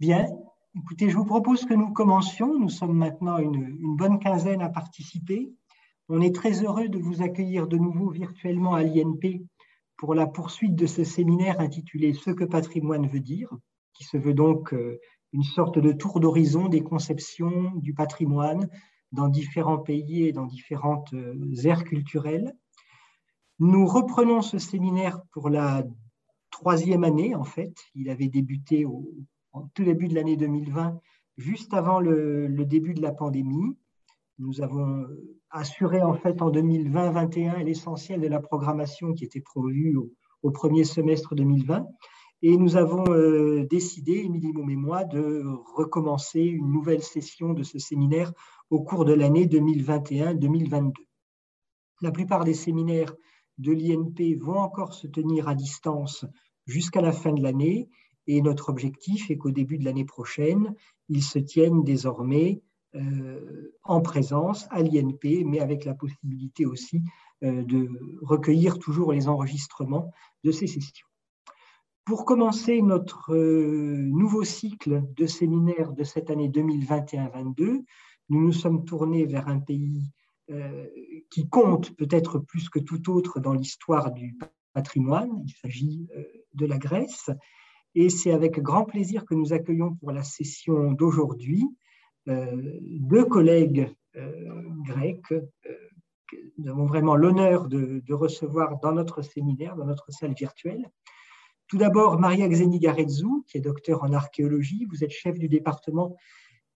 Bien, écoutez, je vous propose que nous commencions. Nous sommes maintenant une, bonne quinzaine à participer. On est très heureux de vous accueillir de nouveau virtuellement à l'INP pour la poursuite de ce séminaire intitulé Ce que patrimoine veut dire, qui se veut donc euh, une sorte de tour d'horizon des conceptions du patrimoine dans différents pays et dans différentes euh, aires culturelles. Nous reprenons ce séminaire pour la troisième année, en fait. Il avait débuté au, tout début de l'année 2020, juste avant le, début de la pandémie. Nous avons assuré en fait en 2020-21 l'essentiel de la programmation qui était prévue au, premier semestre 2020. Et nous avons euh, décidé, Émilie Moum et moi, de recommencer une nouvelle session de ce séminaire au cours de l'année 2021-2022. La plupart des séminaires de l'INP vont encore se tenir à distance jusqu'à la fin de l'année et notre objectif est qu'au début de l'année prochaine, ils se tiennent désormais euh, en présence à l'INP, mais avec la possibilité aussi euh, de recueillir toujours les enregistrements de ces sessions. Pour commencer notre euh, nouveau cycle de séminaires de cette année 2021-22, nous nous sommes tournés vers un pays qui compte peut-être plus que tout autre dans l'histoire du patrimoine. Il s'agit de la Grèce. Et c'est avec grand plaisir que nous accueillons pour la session d'aujourd'hui euh, deux collègues euh, grecs euh, que nous avons vraiment l'honneur de, recevoir dans notre séminaire, dans notre salle virtuelle. Tout d'abord, Maria Xenigarezou, qui est docteur en archéologie. Vous êtes chef du département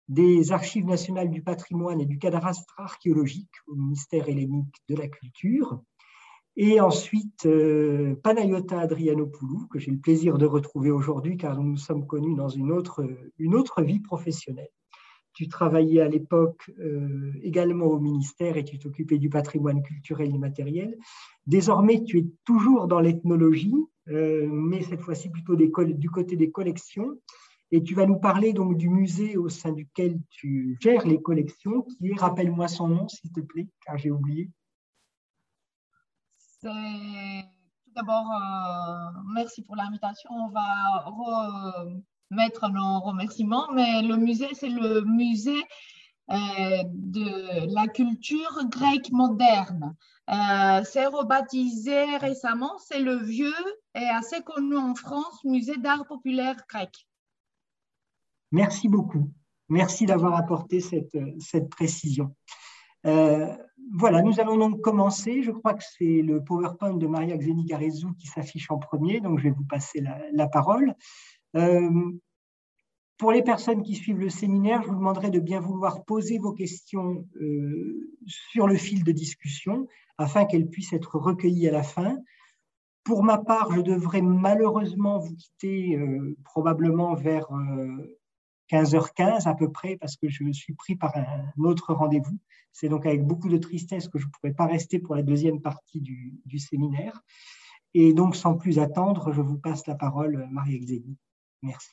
des Archives nationales du patrimoine et du cadastre archéologique au ministère hellénique de la culture. Et ensuite, euh, Panayota Adrianopoulou, que j'ai le plaisir de retrouver aujourd'hui car nous nous sommes connus dans une autre, une autre vie professionnelle. Tu travaillais à l'époque euh, également au ministère et tu t'occupais du patrimoine culturel et matériel. Désormais, tu es toujours dans l'ethnologie, euh, mais cette fois-ci plutôt du côté des collections. Et tu vas nous parler donc du musée au sein duquel tu gères les collections, qui est, rappelle-moi son nom s'il te plaît, car j'ai oublié tout d'abord, euh, merci pour l'invitation. On va remettre nos remerciements, mais le musée, c'est le musée euh, de la culture grecque moderne. Euh, c'est rebaptisé récemment, c'est le vieux et assez connu en France musée d'art populaire grec. Merci beaucoup. Merci d'avoir apporté cette, cette précision. Euh, voilà, nous allons donc commencer. Je crois que c'est le PowerPoint de Maria Xenigarezou qui s'affiche en premier, donc je vais vous passer la, parole. Euh, pour les personnes qui suivent le séminaire, je vous demanderai de bien vouloir poser vos questions euh, sur le fil de discussion afin qu'elles puissent être recueillies à la fin. Pour ma part, je devrais malheureusement vous quitter probablement vers 15h15 à peu près parce que je suis pris par un autre rendez-vous. C'est donc avec beaucoup de tristesse que je ne pourrai pas rester pour la deuxième partie du, séminaire. Et donc, sans plus attendre, je vous passe la parole, Marie-Exélie. Merci.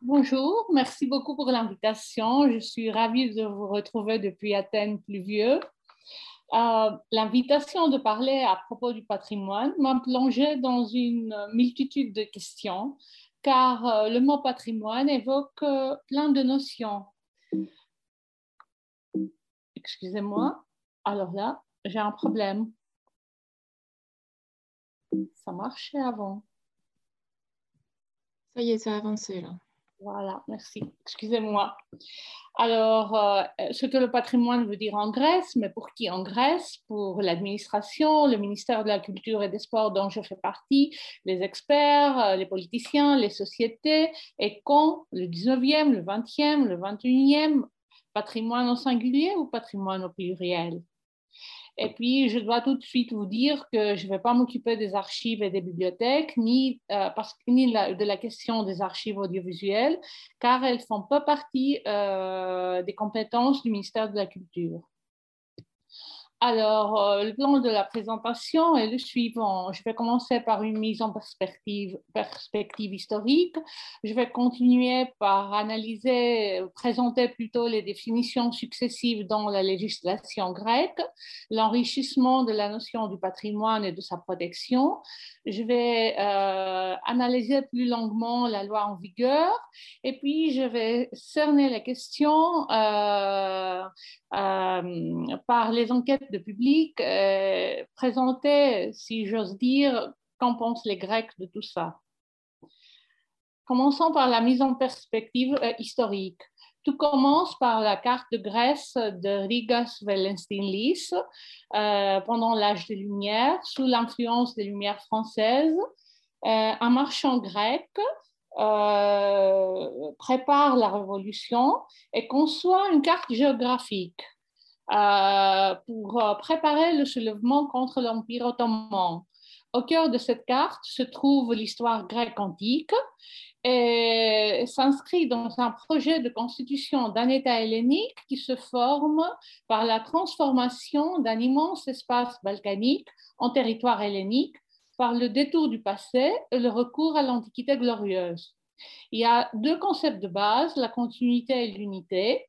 Bonjour, merci beaucoup pour l'invitation. Je suis ravie de vous retrouver depuis Athènes pluvieux. Euh, l'invitation de parler à propos du patrimoine m'a plongé dans une multitude de questions, car euh, le mot patrimoine évoque euh, plein de notions excusez-moi. Alors là, j'ai un problème. Ça marchait avant. Ça y est, ça avancé là. Voilà, merci. Excusez-moi. Alors, euh, ce que le patrimoine veut dire en Grèce, mais pour qui en Grèce? Pour l'administration, le ministère de la Culture et des Sports dont je fais partie, les experts, euh, les politiciens, les sociétés, et quand? Le 19e, le 20e, le 21e, patrimoine au singulier ou patrimoine au pluriel? Et puis, je dois tout de suite vous dire que je ne vais pas m'occuper des archives et des bibliothèques, ni, euh, de la question des archives audiovisuelles, car elles font pas partie euh, des compétences du ministère de la Culture. Alors, euh, le plan de la présentation est le suivant. Je vais commencer par une mise en perspective, perspective historique. Je vais continuer par analyser, présenter plutôt les définitions successives dans la législation grecque, l'enrichissement de la notion du patrimoine et de sa protection. Je vais euh, analyser plus longuement la loi en vigueur et puis je vais cerner les questions euh, euh, par les enquêtes de public, présenter, si j'ose dire, qu'en pensent les Grecs de tout ça. Commençons par la mise en perspective historique. Tout commence par la carte de Grèce de Rigas Wellenstein-Lys euh, pendant l'âge des Lumières, sous l'influence des Lumières françaises. Euh, un marchand grec euh, prépare la Révolution et conçoit une carte géographique pour préparer le soulèvement contre l'Empire ottoman. Au cœur de cette carte se trouve l'histoire grecque antique et s'inscrit dans un projet de constitution d'un État hellénique qui se forme par la transformation d'un immense espace balkanique en territoire hellénique par le détour du passé et le recours à l'Antiquité glorieuse. Il y a deux concepts de base, la continuité et l'unité.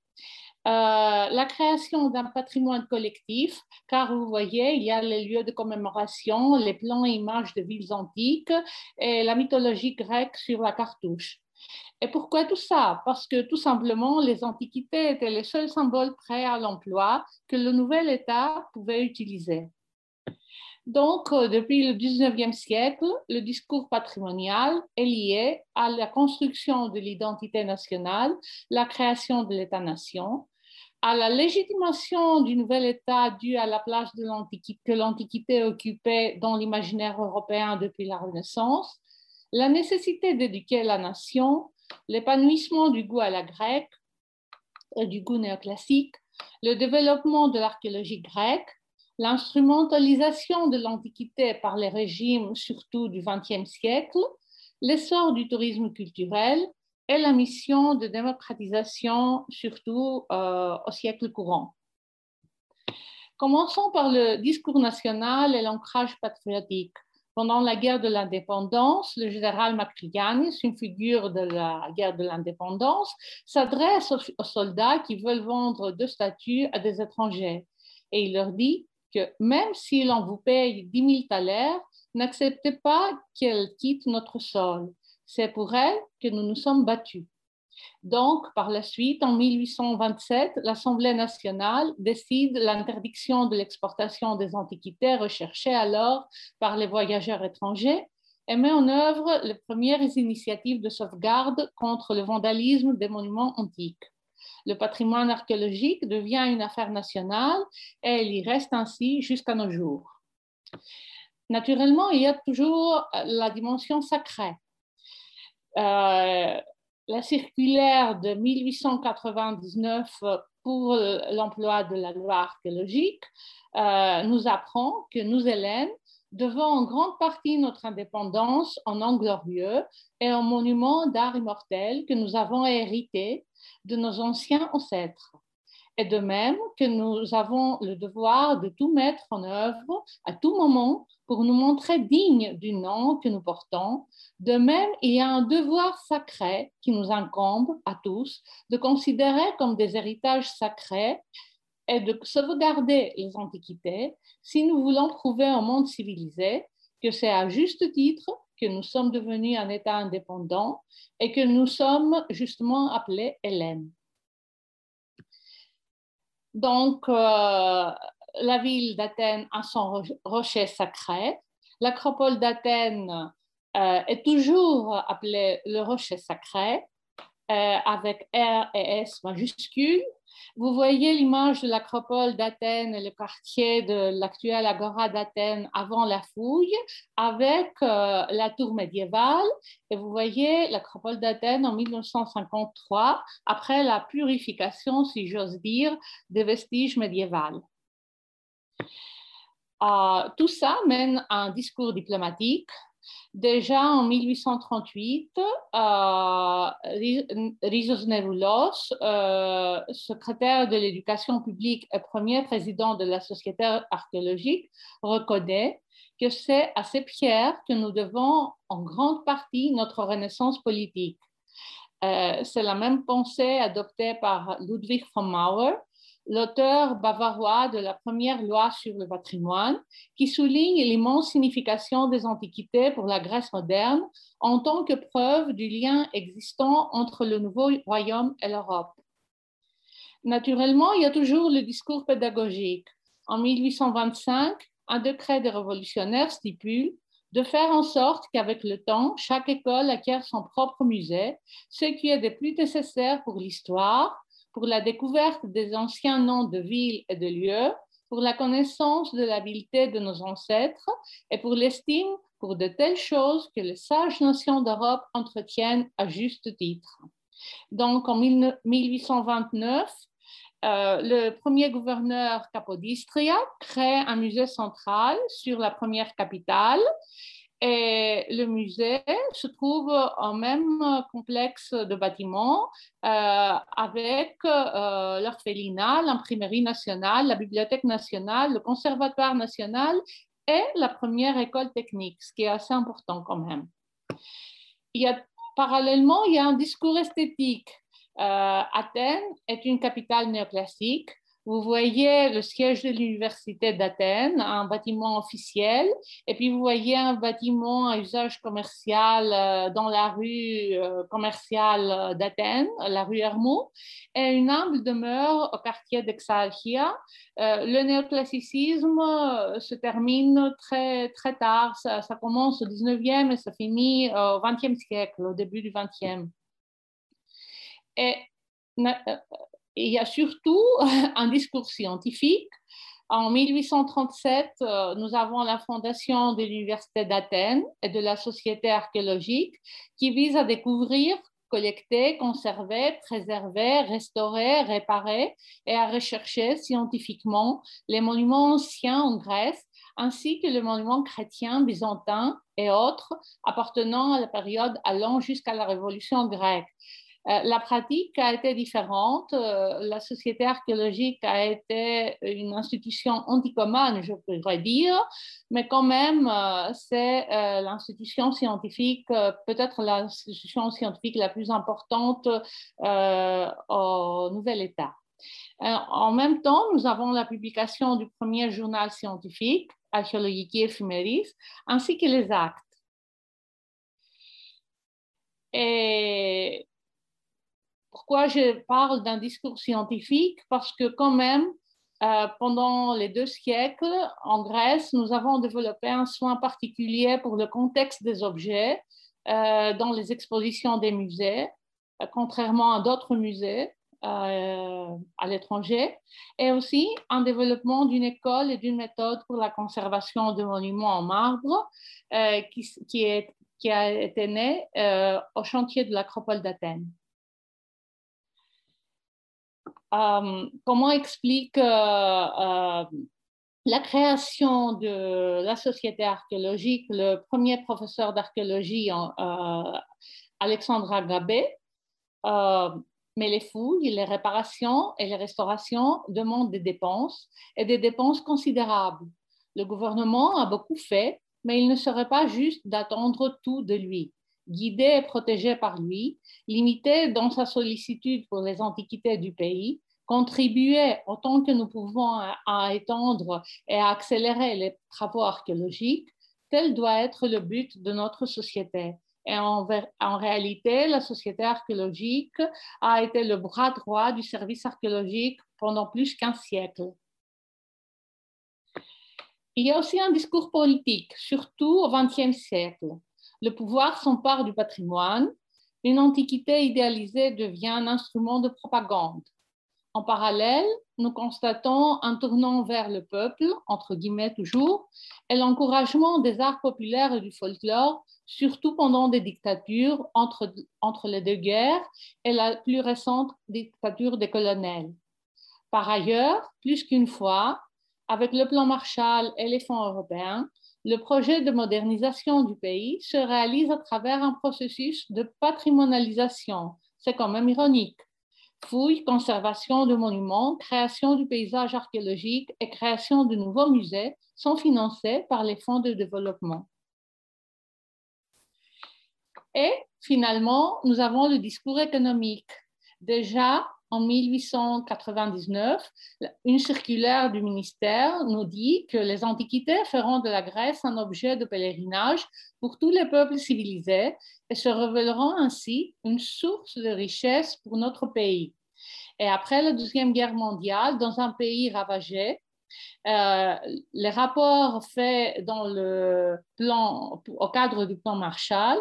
Euh, la création d'un patrimoine collectif, car vous voyez, il y a les lieux de commémoration, les plans et images de villes antiques et la mythologie grecque sur la cartouche. Et pourquoi tout ça? Parce que tout simplement, les antiquités étaient les seuls symboles prêts à l'emploi que le nouvel État pouvait utiliser. Donc, euh, depuis le 19e siècle, le discours patrimonial est lié à la construction de l'identité nationale, la création de l'État-nation, à la légitimation du nouvel État dû à la place de que l'Antiquité occupait dans l'imaginaire européen depuis la Renaissance, la nécessité d'éduquer la nation, l'épanouissement du goût à la grecque, et du goût néoclassique, le développement de l'archéologie grecque, l'instrumentalisation de l'Antiquité par les régimes, surtout du XXe siècle, l'essor du tourisme culturel et la mission de démocratisation, surtout euh, au siècle courant. Commençons par le discours national et l'ancrage patriotique. Pendant la guerre de l'indépendance, le général Macrianis, une figure de la guerre de l'indépendance, s'adresse aux, soldats qui veulent vendre deux statues à des étrangers. Et il leur dit que même si l'on vous paye 10 000 thalers, n'acceptez pas qu'elle quitte notre sol. C'est pour elle que nous nous sommes battus. Donc, par la suite, en 1827, l'Assemblée nationale décide l'interdiction de l'exportation des antiquités recherchées alors par les voyageurs étrangers et met en œuvre les premières initiatives de sauvegarde contre le vandalisme des monuments antiques. Le patrimoine archéologique devient une affaire nationale et il y reste ainsi jusqu'à nos jours. Naturellement, il y a toujours la dimension sacrée euh, la circulaire de 1899 pour l'emploi de la loi archéologique euh, nous apprend que nous, Hélènes, devons en grande partie notre indépendance en nom glorieux et en monument d'art immortel que nous avons hérité de nos anciens ancêtres. Et de même que nous avons le devoir de tout mettre en œuvre à tout moment pour nous montrer dignes du nom que nous portons. De même, il y a un devoir sacré qui nous incombe à tous de considérer comme des héritages sacrés et de sauvegarder les antiquités si nous voulons prouver au monde civilisé que c'est à juste titre que nous sommes devenus un État indépendant et que nous sommes justement appelés Hélènes. Donc, euh, la ville d'Athènes a son rocher sacré. L'acropole d'Athènes euh, est toujours appelée le rocher sacré, euh, avec R et S majuscules. Vous voyez l'image de l'acropole d'Athènes et le quartier de l'actuelle agora d'Athènes avant la fouille, avec euh, la tour médiévale. Et vous voyez l'acropole d'Athènes en 1953, après la purification, si j'ose dire, des vestiges médiévaux. Euh, tout ça mène à un discours diplomatique. Déjà en 1838, euh, Rizos Neroulos, euh, secrétaire de l'éducation publique et premier président de la Société archéologique, reconnaît que c'est à ces pierres que nous devons en grande partie notre renaissance politique. c'est la même pensée adoptée par Ludwig von Mauer l'auteur bavarois de la première loi sur le patrimoine, qui souligne l'immense signification des antiquités pour la Grèce moderne en tant que preuve du lien existant entre le nouveau royaume et l'Europe. Naturellement, il y a toujours le discours pédagogique. En 1825, un décret des révolutionnaires stipule de faire en sorte qu'avec le temps, chaque école acquiert son propre musée, ce qui est de plus nécessaire pour l'histoire, pour la découverte des anciens noms de villes et de lieux, pour la connaissance de l'habileté de nos ancêtres et pour l'estime pour de telles choses que les sages nations d'Europe entretiennent à juste titre. Donc, en 1829, euh, le premier gouverneur Capodistria crée un musée central sur la première capitale et le musée se trouve en même complexe de bâtiments euh, avec euh, l'orphelinat, l'imprimerie nationale, la bibliothèque nationale, le conservatoire national et la première école technique, ce qui est assez important quand même. Il y a, parallèlement, il y a un discours esthétique. Euh, Athènes est une capitale néoclassique vous voyez le siège de l'Université d'Athènes, un bâtiment officiel, et puis vous voyez un bâtiment à usage commercial euh, dans la rue euh, commerciale d'Athènes, la rue Hermont, et une humble demeure au quartier d'Exalchia. Euh, le néoclassicisme se termine très, très tard, ça, ça commence au 19e et ça finit au 20e siècle, au début du 20e. Et il y a surtout un discours scientifique. En 1837, euh, nous avons la fondation de l'Université d'Athènes et de la Société archéologique qui vise à découvrir, collecter, conserver, préserver, restaurer, réparer et à rechercher scientifiquement les monuments anciens en Grèce ainsi que les monuments chrétiens, byzantins et autres appartenant à la période allant jusqu'à la Révolution grecque. Euh, la pratique a été différente. Euh, la société archéologique a été une institution anticommune, je pourrais dire, mais quand même, euh, c'est l'institution scientifique, peut-être l'institution scientifique la plus importante au nouvel État. En même temps, nous avons la publication du premier journal scientifique, Archaeologique Ephemeris, ainsi que les actes. Et pourquoi je parle d'un discours scientifique Parce que quand même, euh, pendant les deux siècles, en Grèce, nous avons développé un soin particulier pour le contexte des objets euh, dans les expositions des musées, euh, contrairement à d'autres musées à l'étranger, et aussi un développement d'une école et d'une méthode pour la conservation de monuments en marbre qui, qui, a été né au chantier de l'acropole d'Athènes. Euh, comment explique euh, euh, la création de la société archéologique, le premier professeur d'archéologie, Alexandre Agabé, mais les fouilles, les réparations et les restaurations demandent des dépenses et des dépenses considérables. Le gouvernement a beaucoup fait, mais il ne serait pas juste d'attendre tout de lui guidé et protégé par lui, limité dans sa sollicitude pour les antiquités du pays, contribuer autant que nous pouvons à, étendre et à accélérer les travaux archéologiques, tel doit être le but de notre société. Et en, en, réalité, la société archéologique a été le bras droit du service archéologique pendant plus qu'un siècle. Il y a aussi un discours politique, surtout au XXe siècle. Le pouvoir s'empare du patrimoine, une antiquité idéalisée devient un instrument de propagande. En parallèle, nous constatons un tournant vers le peuple, entre guillemets toujours, et l'encouragement des arts populaires et du folklore, surtout pendant des dictatures entre, les deux guerres et la plus récente dictature des colonels. Par ailleurs, plus qu'une fois, avec le plan Marshall et les fonds européens, le projet de modernisation du pays se réalise à travers un processus de patrimonialisation. C'est quand même ironique fouilles, conservation de monuments, création du paysage archéologique et création de nouveaux musées sont financés par les fonds de développement. Et finalement, nous avons le discours économique. Déjà, en 1899, une circulaire du ministère nous dit que les Antiquités feront de la Grèce un objet de pèlerinage pour tous les peuples civilisés et se révéleront ainsi une source de richesse pour notre pays. Et après la Deuxième Guerre mondiale, dans un pays ravagé, euh, les rapports faits dans le plan, au cadre du plan Marshall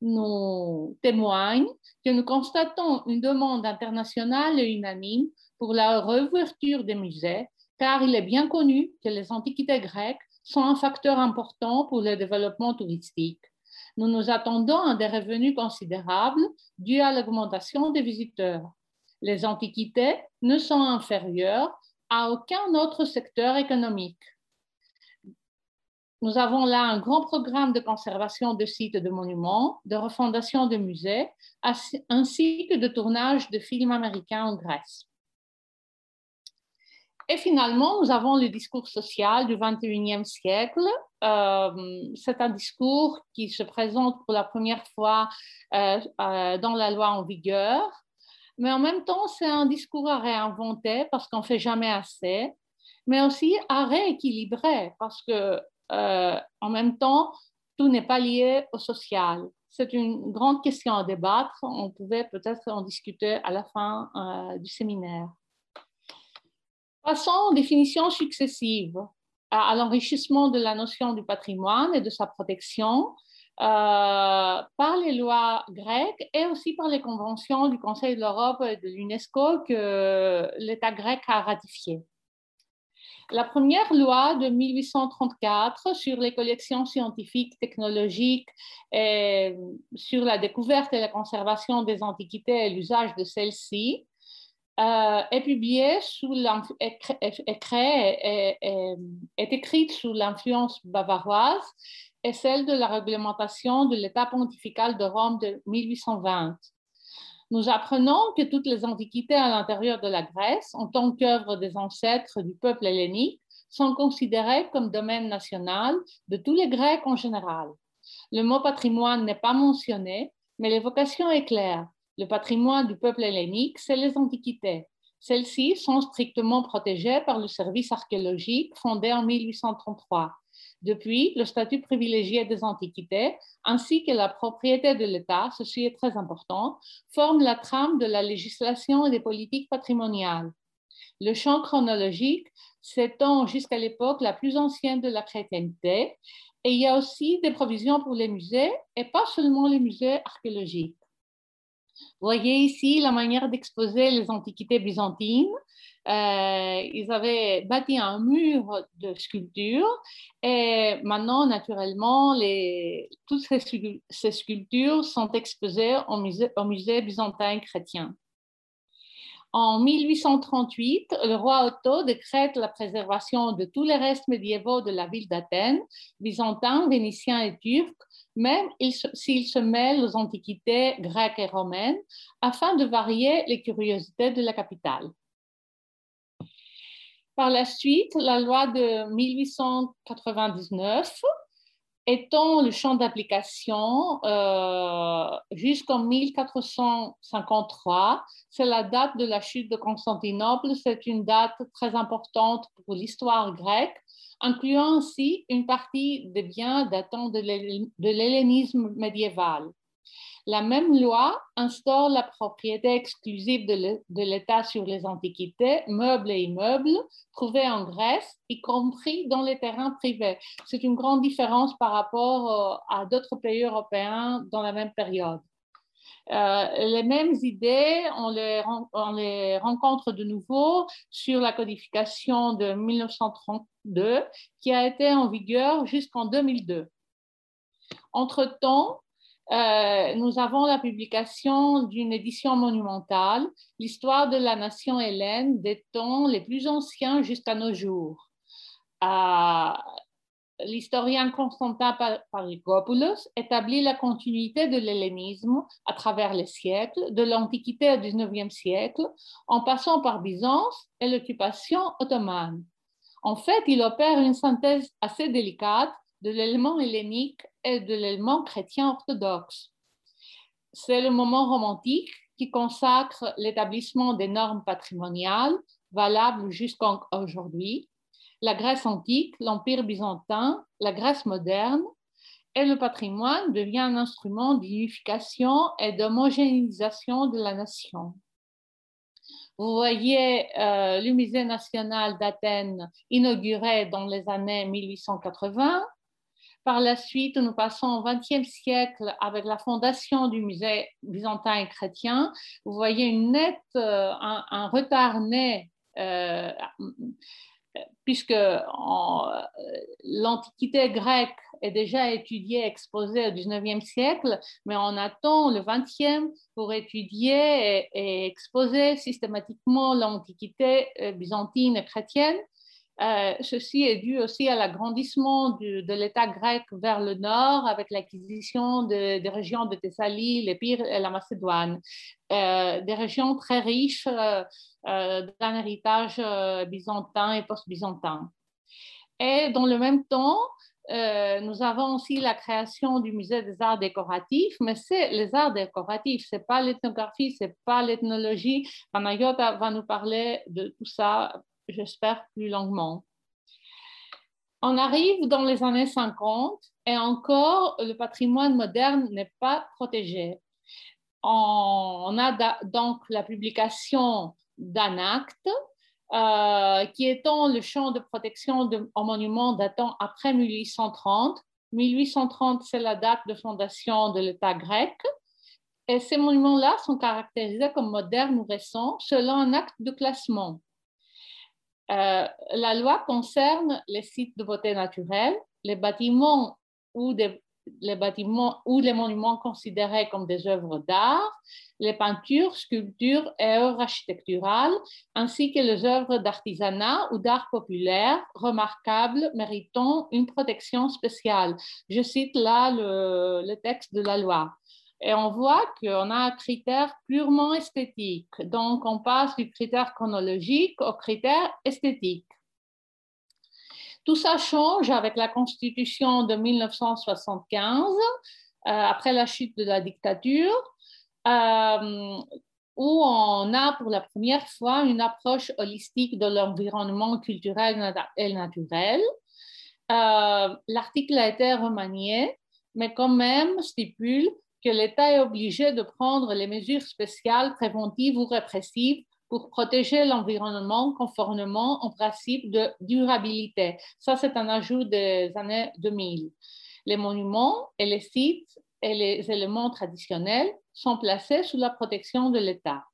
nous témoignent que nous constatons une demande internationale et unanime pour la réouverture des musées, car il est bien connu que les antiquités grecques sont un facteur important pour le développement touristique. Nous nous attendons à des revenus considérables dus à l'augmentation des visiteurs. Les antiquités ne sont inférieures à aucun autre secteur économique. Nous avons là un grand programme de conservation de sites de monuments, de refondation de musées, ainsi que de tournage de films américains en Grèce. Et finalement, nous avons le discours social du 21e siècle. Euh, c'est un discours qui se présente pour la première fois euh, euh, dans la loi en vigueur mais en même temps, c'est un discours à réinventer parce qu'on ne fait jamais assez, mais aussi à rééquilibrer parce que euh, en même temps, tout n'est pas lié au social. C'est une grande question à débattre. On pouvait peut-être en discuter à la fin euh, du séminaire. Passons aux définitions successives à l'enrichissement de la notion du patrimoine et de sa protection euh, par les lois grecques et aussi par les conventions du Conseil de l'Europe et de l'UNESCO que l'État grec a ratifiées. La première loi de 1834 sur les collections scientifiques, technologiques, et sur la découverte et la conservation des antiquités et l'usage de celles-ci euh, est publiée sous est, écrite sous l'influence bavaroise est celle de la réglementation de l'État pontifical de Rome de 1820. Nous apprenons que toutes les antiquités à l'intérieur de la Grèce, en tant qu'œuvre des ancêtres du peuple hellénique, sont considérées comme domaine national de tous les Grecs en général. Le mot patrimoine n'est pas mentionné, mais l'évocation est claire. Le patrimoine du peuple hellénique, c'est les antiquités. Celles-ci sont strictement protégées par le service archéologique fondé en 1833. Depuis, le statut privilégié des antiquités ainsi que la propriété de l'État, ceci est très important, forment la trame de la législation et des politiques patrimoniales. Le champ chronologique s'étend jusqu'à l'époque la plus ancienne de la chrétienté et il y a aussi des provisions pour les musées et pas seulement les musées archéologiques. Voyez ici la manière d'exposer les antiquités byzantines euh, ils avaient bâti un mur de sculptures et maintenant, naturellement, toutes ces, ces, sculptures sont exposées au musée, au musée byzantin chrétien. En 1838, le roi Otto décrète la préservation de tous les restes médiévaux de la ville d'Athènes, byzantins, vénitiens et turcs, même s'ils se mêlent aux antiquités grecques et romaines, afin de varier les curiosités de la capitale. Par la suite, la loi de 1899 étend le champ d'application euh, jusqu'en 1453. C'est la date de la chute de Constantinople. C'est une date très importante pour l'histoire grecque, incluant ainsi une partie des biens datant de l'hellénisme médiéval. La même loi instaure la propriété exclusive de l'État sur les antiquités, meubles et immeubles trouvés en Grèce, y compris dans les terrains privés. C'est une grande différence par rapport euh, à d'autres pays européens dans la même période. Euh, les mêmes idées, on les, on les, rencontre de nouveau sur la codification de 1932 qui a été en vigueur jusqu'en 2002. Entre-temps, euh, nous avons la publication d'une édition monumentale, l'histoire de la nation hellène des temps les plus anciens jusqu'à nos jours. Euh, l'historien Constantin Parikopoulos établit la continuité de l'hellénisme à travers les siècles, de l'Antiquité au XIXe siècle, en passant par Byzance et l'occupation ottomane. En fait, il opère une synthèse assez délicate de l'élément hellénique et de l'élément chrétien orthodoxe. C'est le moment romantique qui consacre l'établissement des normes patrimoniales valables jusqu'à aujourd'hui, la Grèce antique, l'Empire byzantin, la Grèce moderne, et le patrimoine devient un instrument d'unification et d'homogénéisation de la nation. Vous voyez euh, le musée national d'Athènes inauguré dans les années 1880. Par la suite, nous passons au XXe siècle avec la fondation du musée byzantin et chrétien. Vous voyez une nette, euh, un, retard né euh, puisque l'Antiquité grecque est déjà étudiée, exposée au XIXe siècle, mais on attend le XXe pour étudier et, exposer systématiquement l'Antiquité euh, byzantine et chrétienne. Euh, ceci est dû aussi à l'agrandissement de l'État grec vers le nord avec l'acquisition des régions de Thessalie, l'Épire et la Macédoine, euh, des régions très riches d'un héritage byzantin et post-byzantin. Et dans le même temps, euh, nous avons aussi la création du musée des arts décoratifs, mais c'est les arts décoratifs, c'est pas l'ethnographie, c'est pas l'ethnologie. Panayota va nous parler de tout ça, j'espère, plus longuement. On arrive dans les années 50 et encore le patrimoine moderne n'est pas protégé. On a donc la publication d'un acte euh, qui étend le champ de protection de, en monument datant après 1830. 1830, c'est la date de fondation de l'État grec. Et ces monuments-là sont caractérisés comme modernes ou récents selon un acte de classement. Euh, la loi concerne les sites de beauté naturelle, les bâtiments ou les monuments considérés comme des œuvres d'art, les peintures, sculptures et œuvres architecturales, ainsi que les œuvres d'artisanat ou d'art populaire remarquables méritant une protection spéciale. Je cite là le texte de la loi. Et on voit qu'on a un critère purement esthétique. Donc, on passe du critère chronologique au critère esthétique. Tout ça change avec la Constitution de 1975, euh, après la chute de la dictature, euh, où on a pour la première fois une approche holistique de l'environnement culturel et naturel. Euh, l'article a été remanié, mais quand même stipule que l'État est obligé de prendre les mesures spéciales préventives ou répressives pour protéger l'environnement conformément au principe de durabilité. Ça, c'est un ajout des années 2000. Les monuments et les sites et les éléments traditionnels sont placés sous la protection de l'État.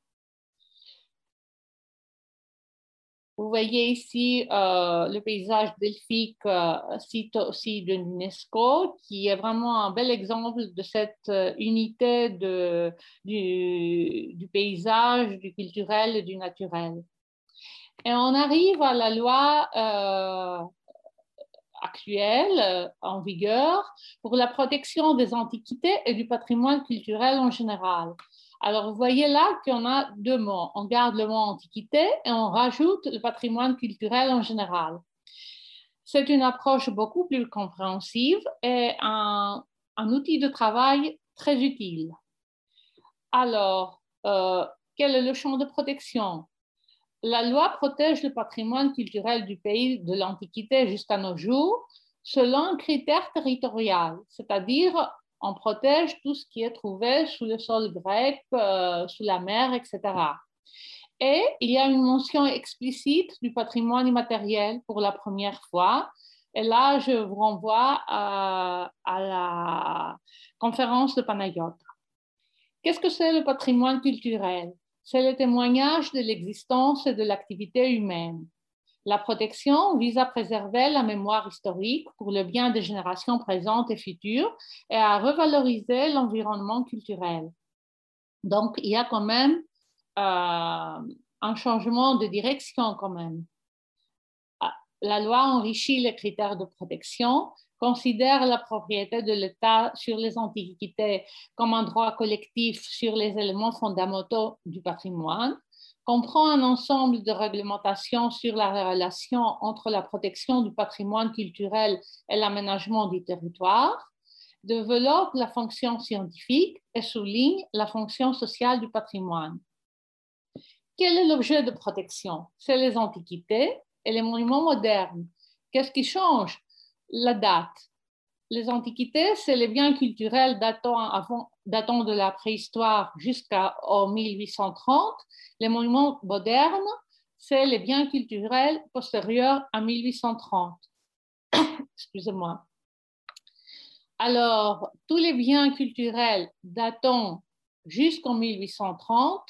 Vous voyez ici euh, le paysage delphique, euh, site aussi de l'UNESCO, qui est vraiment un bel exemple de cette euh, unité de, du, paysage, du culturel et du naturel. Et on arrive à la loi actuelle en vigueur pour la protection des antiquités et du patrimoine culturel en général. Alors, vous voyez là qu'on a deux mots. On garde le mot antiquité et on rajoute le patrimoine culturel en général. C'est une approche beaucoup plus compréhensive et un, outil de travail très utile. Alors, euh, quel est le champ de protection? La loi protège le patrimoine culturel du pays de l'Antiquité jusqu'à nos jours selon un critère territorial, c'est-à-dire on protège tout ce qui est trouvé sous le sol grec, euh, sous la mer, etc. Et il y a une mention explicite du patrimoine immatériel pour la première fois. Et là, je vous renvoie à, à la conférence de Panayota. Qu'est-ce que c'est le patrimoine culturel? C'est le témoignage de l'existence et de l'activité humaine. La protection vise à préserver la mémoire historique pour le bien des générations présentes et futures et à revaloriser l'environnement culturel. Donc, il y a quand même euh, un changement de direction quand même. Ah, la loi enrichit les critères de protection, considère la propriété de l'État sur les antiquités comme un droit collectif sur les éléments fondamentaux du patrimoine comprend un ensemble de réglementations sur la relation entre la protection du patrimoine culturel et l'aménagement du territoire. développe la fonction scientifique et souligne la fonction sociale du patrimoine. Quel est l'objet de protection? C'est les antiquités et les monuments modernes. Qu'est-ce qui change? La date. Les antiquités, c'est les biens culturels datant, avant, datant de la préhistoire jusqu'en 1830. Les monuments modernes, c'est les biens culturels postérieurs à 1830. Excusez-moi. Alors, tous les biens culturels datant jusqu'en 1830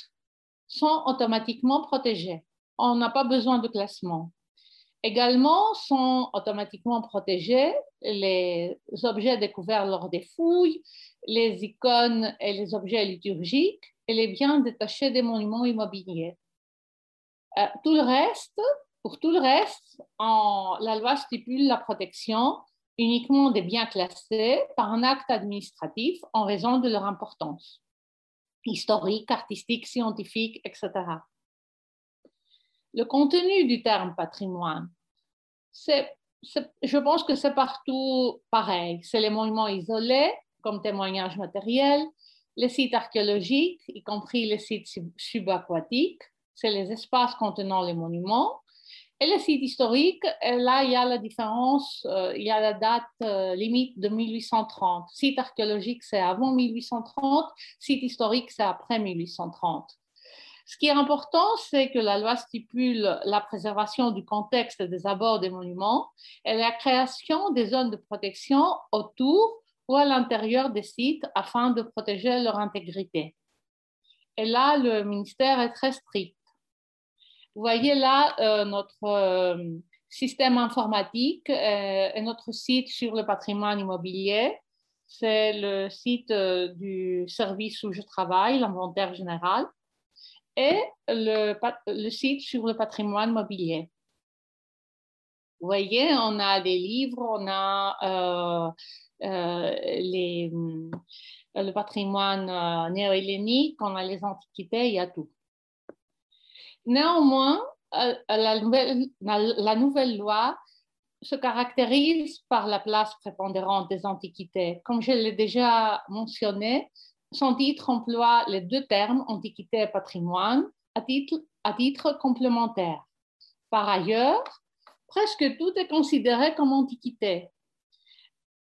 sont automatiquement protégés. On n'a pas besoin de classement. Également sont automatiquement protégés les objets découverts lors des fouilles, les icônes et les objets liturgiques et les biens détachés des monuments immobiliers. Euh, tout le reste, pour tout le reste, la loi stipule la protection uniquement des biens classés par un acte administratif en raison de leur importance historique, artistique, scientifique, etc. Le contenu du terme patrimoine, je pense que c'est partout pareil. C'est les monuments isolés comme témoignage matériel, les sites archéologiques, y compris les sites subaquatiques, c'est les espaces contenant les monuments. Et les sites historiques, là, il y a la différence, euh, il y a la date euh, limite de 1830. Site archéologique, c'est avant 1830, site historique, c'est après 1830. Ce qui est important, c'est que la loi stipule la préservation du contexte des abords des monuments et la création des zones de protection autour ou à l'intérieur des sites afin de protéger leur intégrité. Et là, le ministère est très strict. Vous voyez là euh, notre euh, système informatique euh, et notre site sur le patrimoine immobilier. C'est le site du service où je travaille, l'inventaire général, et le, site sur le patrimoine immobilier. Vous voyez, on a des livres, on a les, le patrimoine néo-hellénique, on a les antiquités, il y a tout. Néanmoins, euh, la nouvelle, loi se caractérise par la place prépondérante des antiquités. Comme je l'ai déjà mentionné, son titre emploie les deux termes antiquité et patrimoine à titre, complémentaire. Par ailleurs, presque tout est considéré comme antiquité.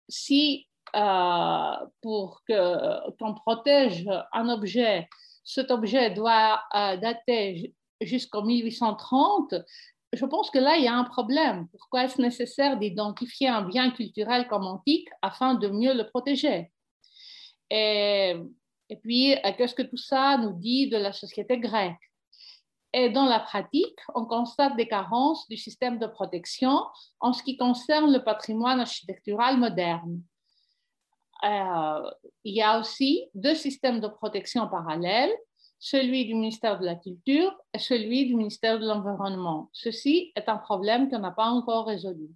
Si euh, pour qu'on protège un objet, cet objet doit euh, dater jusqu'en 1830, je pense que là, il y a un problème. Pourquoi est-ce nécessaire d'identifier un bien culturel comme antique afin de mieux le protéger? Et, et puis, qu'est-ce que tout ça nous dit de la société grecque? Et dans la pratique, on constate des carences du système de protection en ce qui concerne le patrimoine architectural moderne. Euh, il y a aussi deux systèmes de protection parallèles celui du ministère de la Culture et celui du ministère de l'Environnement. Ceci est un problème qu'on n'a pas encore résolu.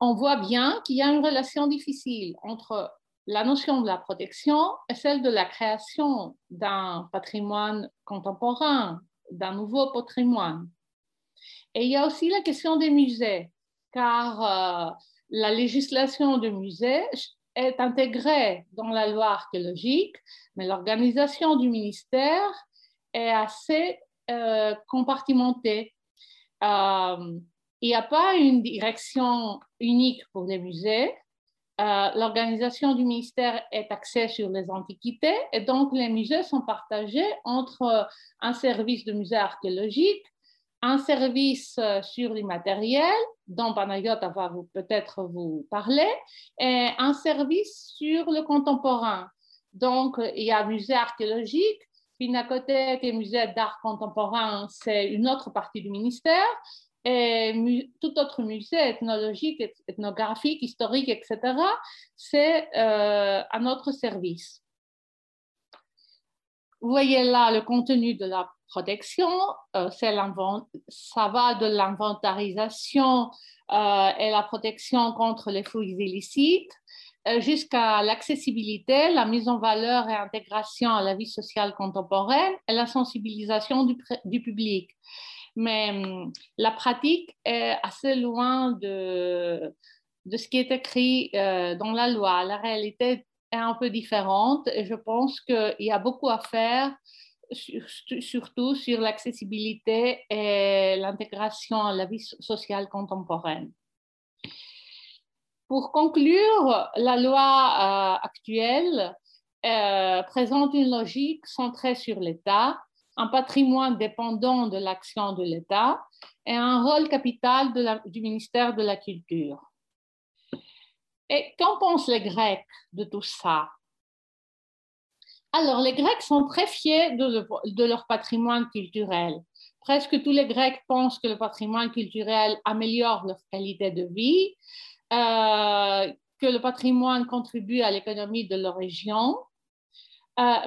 On voit bien qu'il y a une relation difficile entre la notion de la protection et celle de la création d'un patrimoine contemporain, d'un nouveau patrimoine. Et il y a aussi la question des musées, car euh, la législation de musées est intégrée dans la loi archéologique, mais l'organisation du ministère est assez euh, compartimentée. Euh, il n'y a pas une direction unique pour les musées. Euh, l'organisation du ministère est axée sur les antiquités et donc les musées sont partagés entre un service de musée archéologique, un service euh, sur l'immatériel, dont Panayota va peut-être vous parler, et un service sur le contemporain. Donc, il y a musée archéologique, Pinacothèque et musée d'art contemporain, c'est une autre partie du ministère, et tout autre musée ethnologique, ethnographique, historique, etc., c'est euh, un autre service. Vous voyez là le contenu de la protection, euh, ça va de l'inventarisation euh, et la protection contre les fouilles illicites euh, jusqu'à l'accessibilité, la mise en valeur et intégration à la vie sociale contemporaine et la sensibilisation du public. Mais hum, la pratique est assez loin de, de ce qui est écrit euh, dans la loi. La réalité est un peu différente et je pense qu'il y a beaucoup à faire, surtout sur l'accessibilité et l'intégration à la vie sociale contemporaine. Pour conclure, la loi actuelle présente une logique centrée sur l'État un patrimoine dépendant de l'action de l'État et un rôle capital du ministère de la Culture. Et qu'en pensent les Grecs de tout ça? Alors, les Grecs sont très fiers de, leur patrimoine culturel. Presque tous les Grecs pensent que le patrimoine culturel améliore leur qualité de vie, euh, que le patrimoine contribue à l'économie de leur région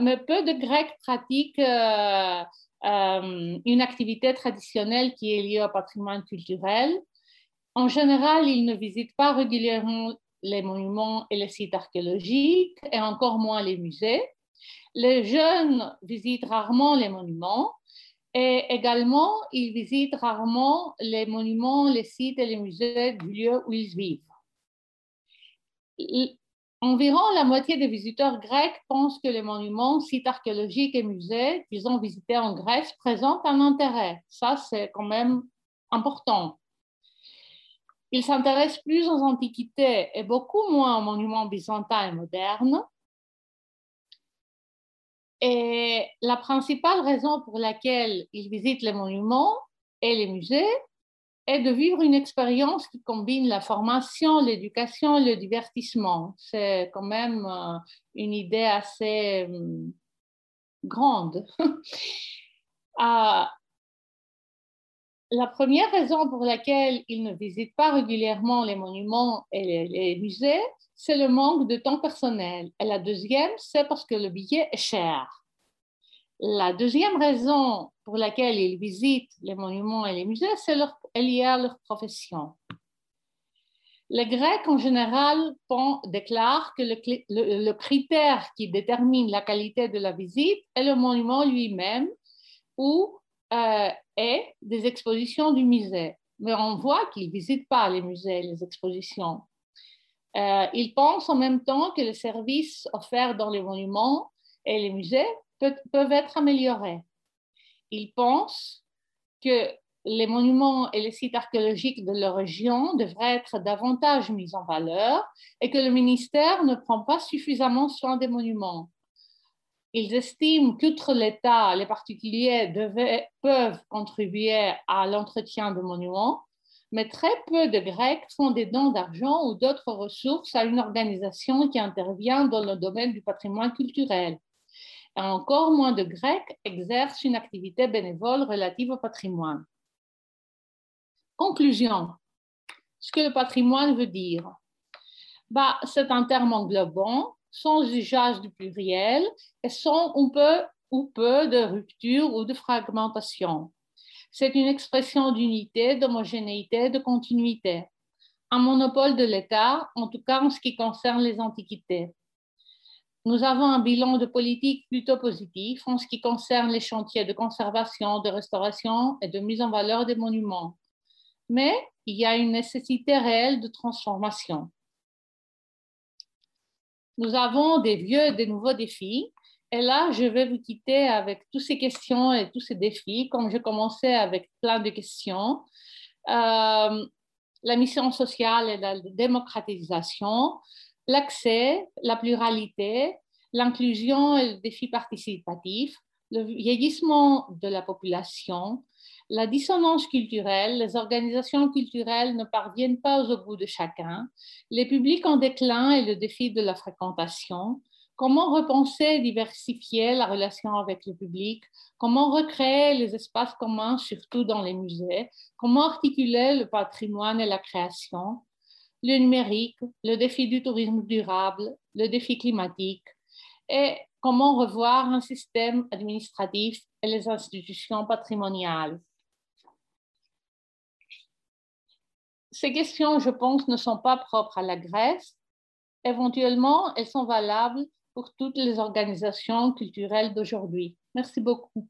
mais peu de Grecs pratiquent euh, euh, une activité traditionnelle qui est liée au patrimoine culturel. En général, ils ne visitent pas régulièrement les monuments et les sites archéologiques et encore moins les musées. Les jeunes visitent rarement les monuments et également, ils visitent rarement les monuments, les sites et les musées du lieu où ils vivent. Environ la moitié des visiteurs grecs pensent que les monuments, sites archéologiques et musées qu'ils ont visités en Grèce présentent un intérêt. Ça, c'est quand même important. Ils s'intéressent plus aux antiquités et beaucoup moins aux monuments byzantins et modernes. Et la principale raison pour laquelle ils visitent les monuments et les musées, est de vivre une expérience qui combine la formation, l'éducation et le divertissement. C'est quand même euh, une idée assez euh, grande. Ah, la première raison pour laquelle ils ne visitent pas régulièrement les monuments et les musées, c'est le manque de temps personnel. Et la deuxième, c'est parce que le billet est cher. La deuxième raison pour laquelle ils visitent les monuments et les musées, c'est lié à leur profession. Les Grecs, en général, déclarent que le, critère qui détermine la qualité de la visite est le monument lui-même ou euh, est des expositions du musée. Mais on voit qu'ils ne visitent pas les musées les expositions. Euh, ils pensent en même temps que les services offerts dans les monuments et les musées peuvent être améliorés. Ils pensent que les monuments et les sites archéologiques de leur région devraient être davantage mis en valeur et que le ministère ne prend pas suffisamment soin des monuments. Ils estiment qu'outre l'État, les particuliers peuvent contribuer à l'entretien de monuments, mais très peu de Grecs font des dons d'argent ou d'autres ressources à une organisation qui intervient dans le domaine du patrimoine culturel et encore moins de Grecs exercent une activité bénévole relative au patrimoine. Conclusion. Ce que le patrimoine veut dire bah, C'est un terme englobant, sans usage du pluriel et sans un peu ou peu de rupture ou de fragmentation. C'est une expression d'unité, d'homogénéité, de continuité. Un monopole de l'État, en tout cas en ce qui concerne les antiquités nous avons un bilan de politique plutôt positif en ce qui concerne les chantiers de conservation, de restauration et de mise en valeur des monuments. Mais il y a une nécessité réelle de transformation. Nous avons des vieux et des nouveaux défis. Et là, je vais vous quitter avec toutes ces questions et tous ces défis, comme je commençais avec plein de questions. Euh, la mission sociale et la démocratisation, l'accès, la pluralité, l'inclusion et le défi participatif, le vieillissement de la population, la dissonance culturelle, les organisations culturelles ne parviennent pas au goût de chacun, les publics en déclin et le défi de la fréquentation, comment repenser et diversifier la relation avec le public, comment recréer les espaces communs, surtout dans les musées, comment articuler le patrimoine et la création, le numérique, le défi du tourisme durable, le défi climatique. Et comment revoir un système administratif et les institutions patrimoniales? Ces questions, je pense, ne sont pas propres à la Grèce. Éventuellement, elles sont valables pour toutes les organisations culturelles d'aujourd'hui. Merci beaucoup.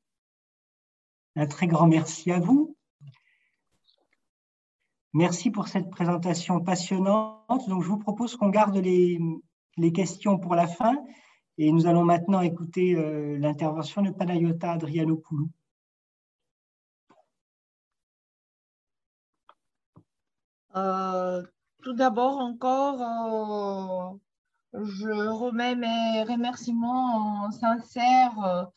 Un très grand merci à vous. Merci pour cette présentation passionnante. Donc, je vous propose qu'on garde les, questions pour la fin et nous allons maintenant écouter euh, l'intervention de Panayota Adrianopoulou. Euh, tout d'abord, encore, euh, je remets mes remerciements sincères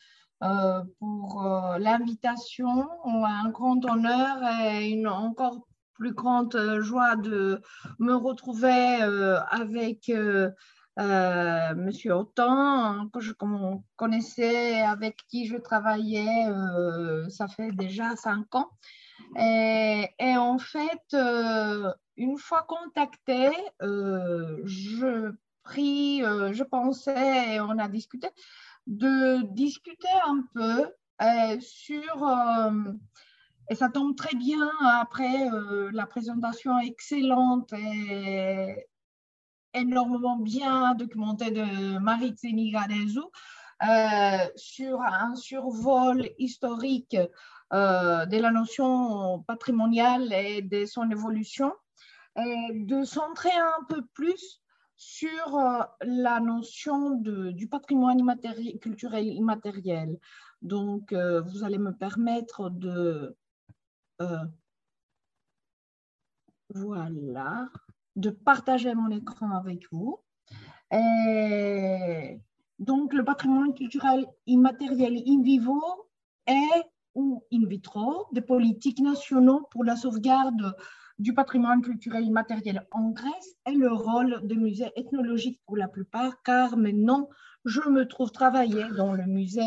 euh, pour l'invitation. Un grand honneur et une encore plus grande joie de me retrouver avec Monsieur Autant, que je connaissais, avec qui je travaillais, ça fait déjà cinq ans. Et, en fait, euh, une fois contacté, euh, je pris, euh, je pensais, et on a discuté, de discuter un peu sur, et ça tombe très bien après la présentation excellente et énormément bien documentée de Marie Tsenigadezou, sur un survol historique de la notion patrimoniale et de son évolution, et de centrer un peu plus sur euh, la notion de, du patrimoine culturel immatériel. Donc, euh, vous allez me permettre de... voilà, de partager mon écran avec vous. Donc, le patrimoine culturel immatériel in vivo est ou in vitro des politiques nationaux pour la sauvegarde du patrimoine culturel immatériel en Grèce et le rôle des musées ethnologiques pour la plupart, car maintenant, je me trouve travailler dans le musée,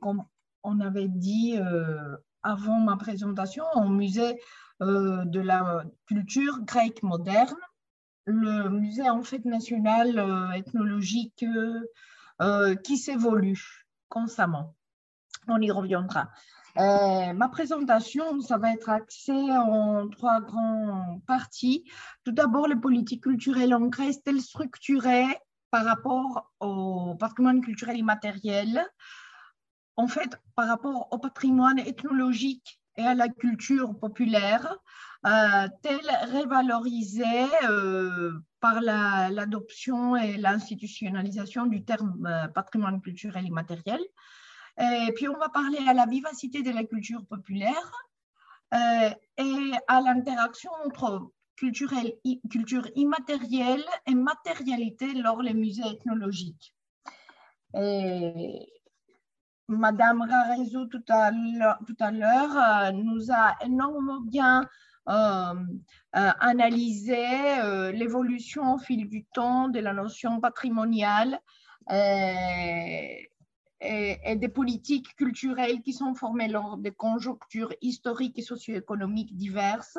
comme on avait dit euh, avant ma présentation, au musée euh, de la culture grecque moderne, le musée en fait national euh, ethnologique qui s'évolue constamment on y reviendra. Euh, ma présentation, ça va être axé en trois grandes parties. Tout d'abord, les politiques culturelles en Grèce, telles structurées par rapport au patrimoine culturel immatériel, en fait, par rapport au patrimoine ethnologique et à la culture populaire, euh, telle révalorisée euh, par l'adoption et l'institutionnalisation du terme euh, patrimoine culturel immatériel. Et puis, on va parler à la vivacité de la culture populaire euh, et à l'interaction entre culturelle, culture immatérielle et matérialité lors des musées ethnologiques. Et Madame Rarezo, tout à l'heure, euh, nous a énormément bien euh, analysé l'évolution au fil du temps de la notion patrimoniale et, des politiques culturelles qui sont formées lors des conjonctures historiques et socio-économiques diverses,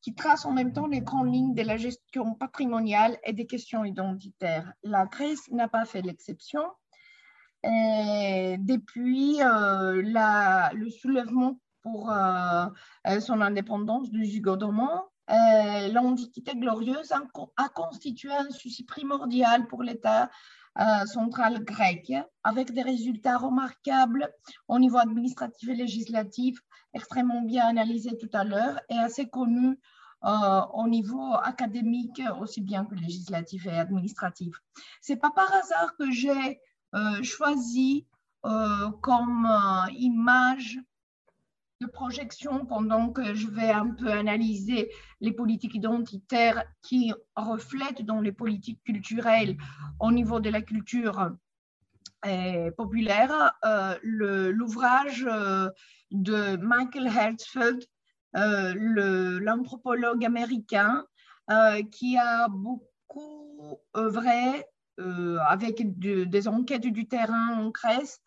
qui tracent en même temps les grandes lignes de la gestion patrimoniale et des questions identitaires. La Grèce n'a pas fait l'exception. Depuis euh, la, le soulèvement pour euh, son indépendance du Zygodomon, euh, l'Antiquité glorieuse a, a, constitué un souci primordial pour l'État euh, centrale grecque, avec des résultats remarquables au niveau administratif et législatif, extrêmement bien analysés tout à l'heure et assez connus euh, au niveau académique aussi bien que législatif et administratif. C'est pas par hasard que j'ai euh, choisi comme image de projection pendant que je vais un peu analyser les politiques identitaires qui reflètent dans les politiques culturelles au niveau de la culture euh, populaire, euh, l'ouvrage euh, de Michael Hertzfeld, l'anthropologue américain, qui a beaucoup œuvré avec des enquêtes du terrain en Grèce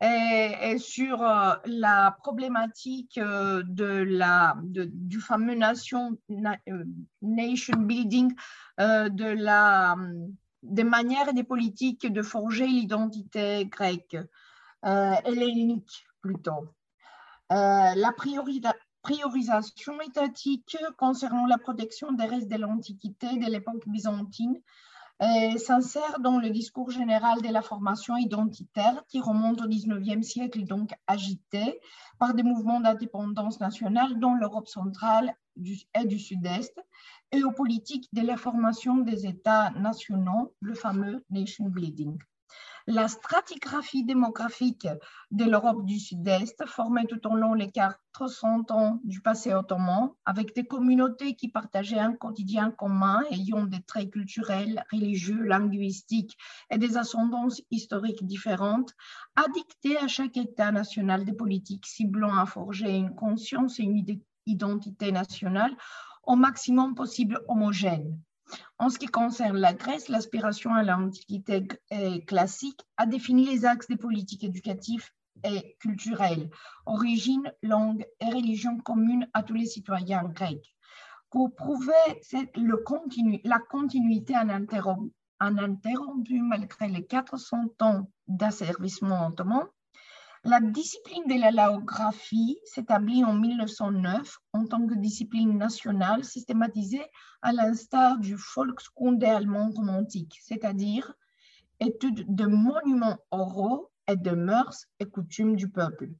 et, sur euh, la problématique euh, de la, du fameux nation, euh, nation building, de la, des manières et des politiques de forger l'identité grecque, hellénique plutôt. la priorisation étatique concernant la protection des restes de l'Antiquité, de l'époque byzantine, s'insère dans le discours général de la formation identitaire qui remonte au 19e siècle, donc agité par des mouvements d'indépendance nationale dans l'Europe centrale et du Sud-Est et aux politiques de la formation des États nationaux, le fameux nation building. La stratigraphie démographique de l'Europe du Sud-Est, formée tout au long des 400 ans du passé ottoman, avec des communautés qui partageaient un quotidien commun, ayant des traits culturels, religieux, linguistiques et des ascendances historiques différentes, a dicté à chaque État national des politiques ciblant à forger une conscience et une identité nationale au maximum possible homogène. En ce qui concerne la Grèce, l'aspiration à l'Antiquité classique a défini les axes des politiques éducatives et culturelles, origine, langue et religion communes à tous les citoyens grecs. Pour prouver la continuité ininterrompue malgré les 400 ans d'asservissement ottoman, la discipline de la laographie s'établit en 1909 en tant que discipline nationale systématisée à l'instar du Volkskunde allemand romantique, c'est-à-dire étude de monuments oraux et de mœurs et coutumes du peuple.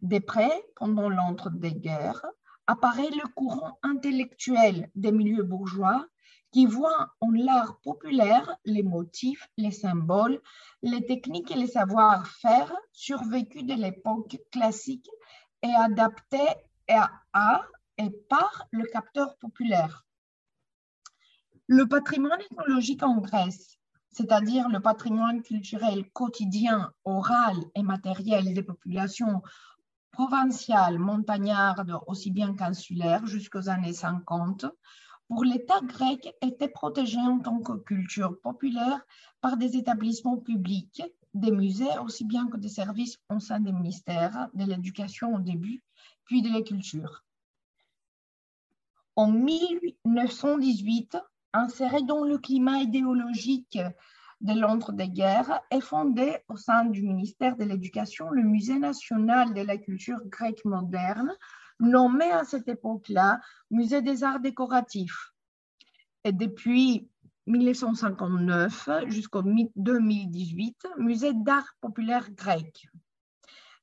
De près, pendant l'entre-deux-guerres, apparaît le courant intellectuel des milieux bourgeois qui voit en l'art populaire les motifs, les symboles, les techniques et les savoir-faire survécus de l'époque classique et adaptés à et par le capteur populaire. Le patrimoine ethnologique en Grèce, c'est-à-dire le patrimoine culturel quotidien, oral et matériel des populations provinciales, montagnardes, aussi bien qu'insulaires jusqu'aux années 50, pour l'État grec était protégé en tant que culture populaire par des établissements publics, des musées aussi bien que des services au sein des ministères de l'éducation au début, puis de la culture. En 1918, inséré dans le climat idéologique de l'entre-deux-guerres, est fondé au sein du ministère de l'Éducation le Musée national de la culture grecque moderne, nommé à cette époque-là Musée des arts décoratifs. Et depuis 1959 jusqu'au 2018, Musée d'art populaire grec.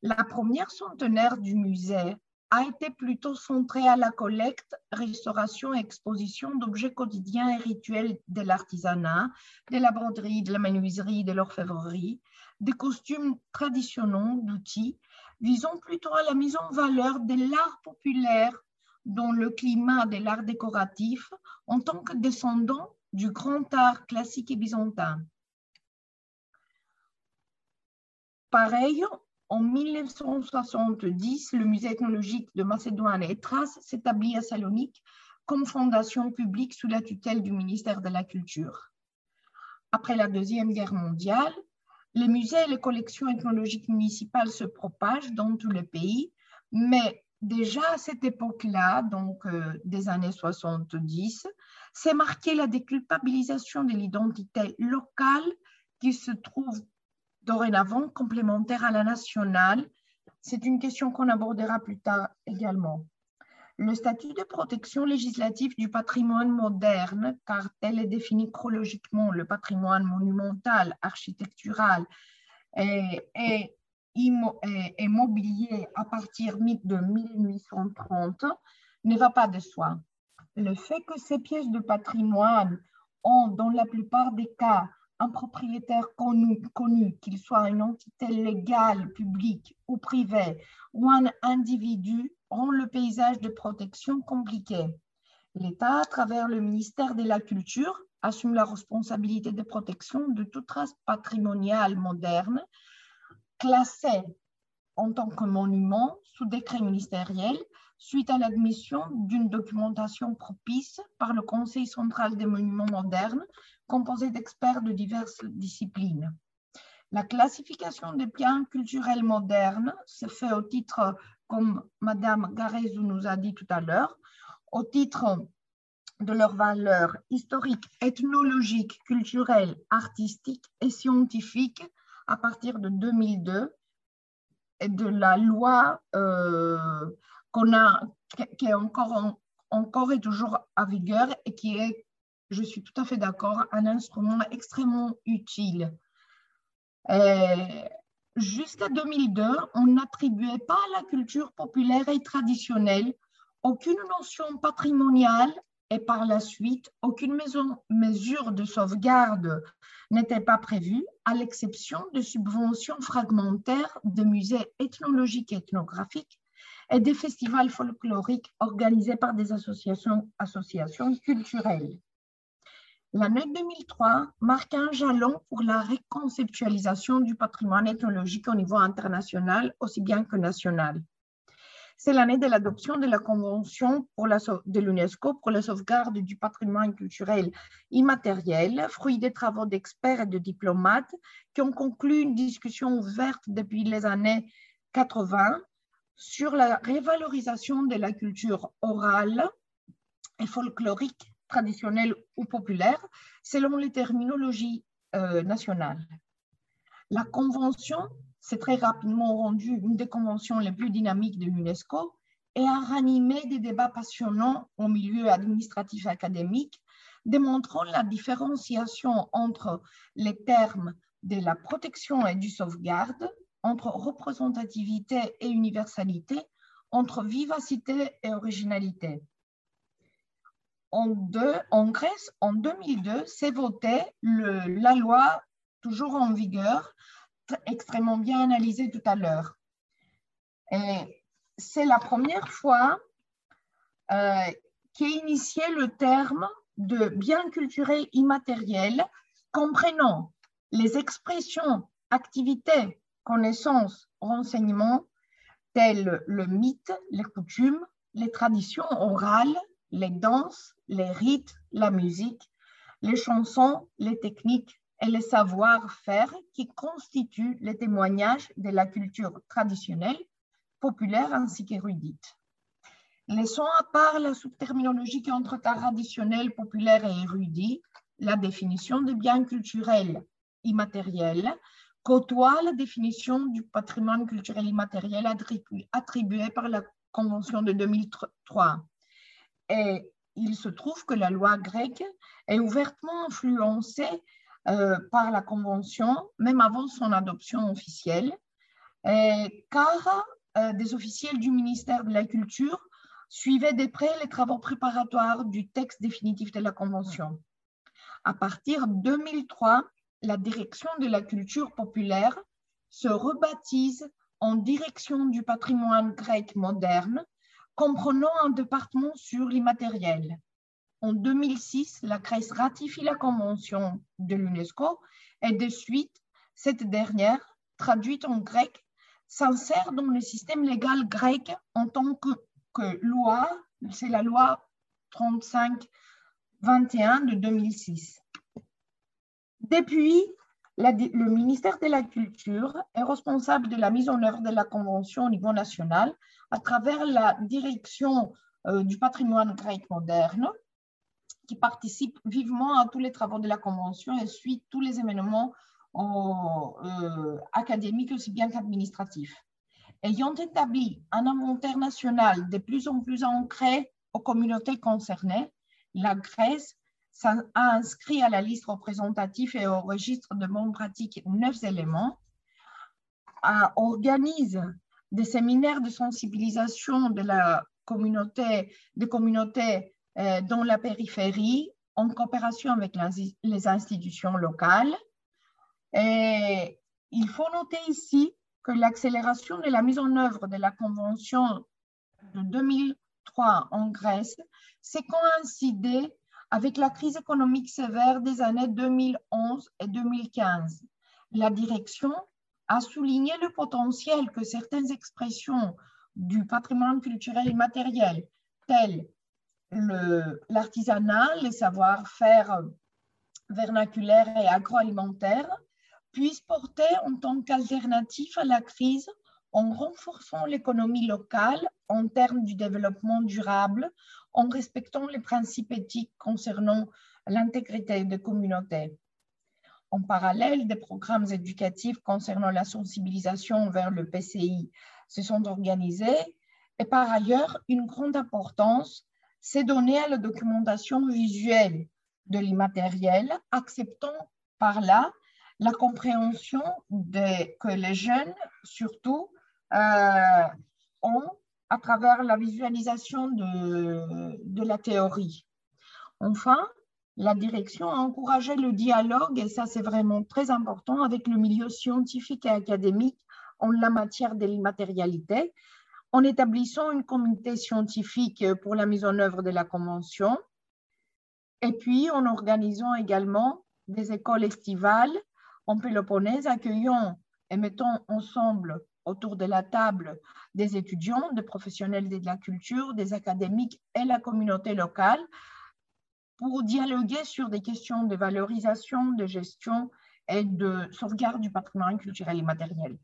La première centenaire du musée a été plutôt centrée à la collecte, restauration et exposition d'objets quotidiens et rituels de l'artisanat, de la broderie, de la menuiserie, de l'orfèvrerie, des costumes traditionnels, d'outils, visant plutôt à la mise en valeur de l'art populaire dans le climat de l'art décoratif en tant que descendant du grand art classique et byzantin. Pareil, en 1970, le musée ethnologique de Macédoine et Thrace s'établit à Salonique comme fondation publique sous la tutelle du ministère de la Culture. Après la Deuxième Guerre mondiale, les musées et les collections ethnologiques municipales se propagent dans tous les pays, mais déjà à cette époque-là, donc euh, des années 70, c'est marqué la déculpabilisation de l'identité locale qui se trouve dorénavant complémentaire à la nationale. C'est une question qu'on abordera plus tard également. Le statut de protection législative du patrimoine moderne, car tel est défini chronologiquement le patrimoine monumental, architectural et, immobilier à partir de 1830, ne va pas de soi. Le fait que ces pièces de patrimoine ont, dans la plupart des cas, un propriétaire connu, qu'il soit une entité légale, publique ou privée, ou un individu, rend le paysage de protection compliqué. L'État, à travers le ministère de la Culture, assume la responsabilité de protection de toute trace patrimoniale moderne, classée en tant que monument sous décret ministériel suite à l'admission d'une documentation propice par le Conseil central des monuments modernes composé d'experts de diverses disciplines. La classification des biens culturels modernes se fait au titre, comme Madame Garezou nous a dit tout à l'heure, au titre de leur valeur historique, ethnologique, culturelle, artistique et scientifique à partir de 2002 et de la loi euh, qu'on a, qui est encore, encore et toujours à vigueur et qui est je suis tout à fait d'accord, un instrument extrêmement utile. Euh, jusqu'à 2002, on n'attribuait pas à la culture populaire et traditionnelle aucune notion patrimoniale et par la suite, aucune mesure de sauvegarde n'était pas prévue, à l'exception de subventions fragmentaires de musées ethnologiques et ethnographiques et des festivals folkloriques organisés par des associations, associations culturelles. L'année 2003 marque un jalon pour la reconceptualisation du patrimoine ethnologique au niveau international aussi bien que national. C'est l'année de l'adoption de la Convention de l'UNESCO pour la sauvegarde du patrimoine culturel immatériel, fruit des travaux d'experts et de diplomates qui ont conclu une discussion ouverte depuis les années 80 sur la révalorisation de la culture orale et folklorique, traditionnelle ou populaire, selon les terminologies euh, nationales. La Convention s'est très rapidement rendue une des conventions les plus dynamiques de l'UNESCO et a ranimé des débats passionnants au milieu administratif et académique, démontrant la différenciation entre les termes de la protection et du sauvegarde, entre représentativité et universalité, entre vivacité et originalité. En, Grèce, en 2002, s'est votée la loi toujours en vigueur, extrêmement bien analysée tout à l'heure. C'est la première fois euh, qu'est initié le terme de bien culturel immatériel, comprenant les expressions, activités, connaissances, renseignements tels le mythe, les coutumes, les traditions orales, les danses, les rites, la musique, les chansons, les techniques et les savoir-faire qui constituent les témoignages de la culture traditionnelle, populaire ainsi qu'érudite. Laissons à part la sous-terminologie entre traditionnel, populaire et érudit, la définition des biens culturels immatériels côtoie la définition du patrimoine culturel immatériel attribuée par la Convention de 2003. Et il se trouve que la loi grecque est ouvertement influencée euh, par la Convention, même avant son adoption officielle, car euh, des officiels du ministère de la Culture suivaient de près les travaux préparatoires du texte définitif de la Convention. À partir de 2003, la direction de la culture populaire se rebaptise en direction du patrimoine grec moderne, comprenant un département sur l'immatériel. En 2006, la Grèce ratifie la convention de l'UNESCO et de suite, cette dernière, traduite en grec, s'insère dans le système légal grec en tant que, loi, c'est la loi 35-21 de 2006. Depuis, le ministère de la Culture est responsable de la mise en œuvre de la Convention au niveau national à travers la direction euh, du patrimoine grec moderne, qui participe vivement à tous les travaux de la Convention et suit tous les événements euh, académiques aussi bien qu'administratifs. Ayant établi un inventaire national de plus en plus ancré aux communautés concernées, la Grèce a inscrit à la liste représentative et au registre de bons pratiques neuf éléments, organise des séminaires de sensibilisation de la communauté, des communautés euh, dans la périphérie en coopération avec les institutions locales. Et il faut noter ici que l'accélération de la mise en œuvre de la Convention de 2003 en Grèce s'est coïncidé avec la crise économique sévère des années 2011 et 2015. La direction a souligné le potentiel que certaines expressions du patrimoine culturel et matériel, telles l'artisanat, les savoir-faire vernaculaires et agroalimentaires, puissent porter en tant qu'alternative à la crise en renforçant l'économie locale en termes du développement durable, en respectant les principes éthiques concernant l'intégrité des communautés. En parallèle, des programmes éducatifs concernant la sensibilisation vers le PCI se sont organisés et par ailleurs, une grande importance s'est donnée à la documentation visuelle de l'immatériel, acceptant par là la compréhension que les jeunes, surtout, ont à travers la visualisation de, de la théorie. Enfin, la direction a encouragé le dialogue, et ça c'est vraiment très important, avec le milieu scientifique et académique en la matière de l'immatérialité, en établissant une communauté scientifique pour la mise en œuvre de la Convention, et puis en organisant également des écoles estivales en Péloponnèse, accueillant et mettant ensemble autour de la table des étudiants, des professionnels de la culture, des académiques et la communauté locale pour dialoguer sur des questions de valorisation, de gestion et de sauvegarde du patrimoine culturel immatériel.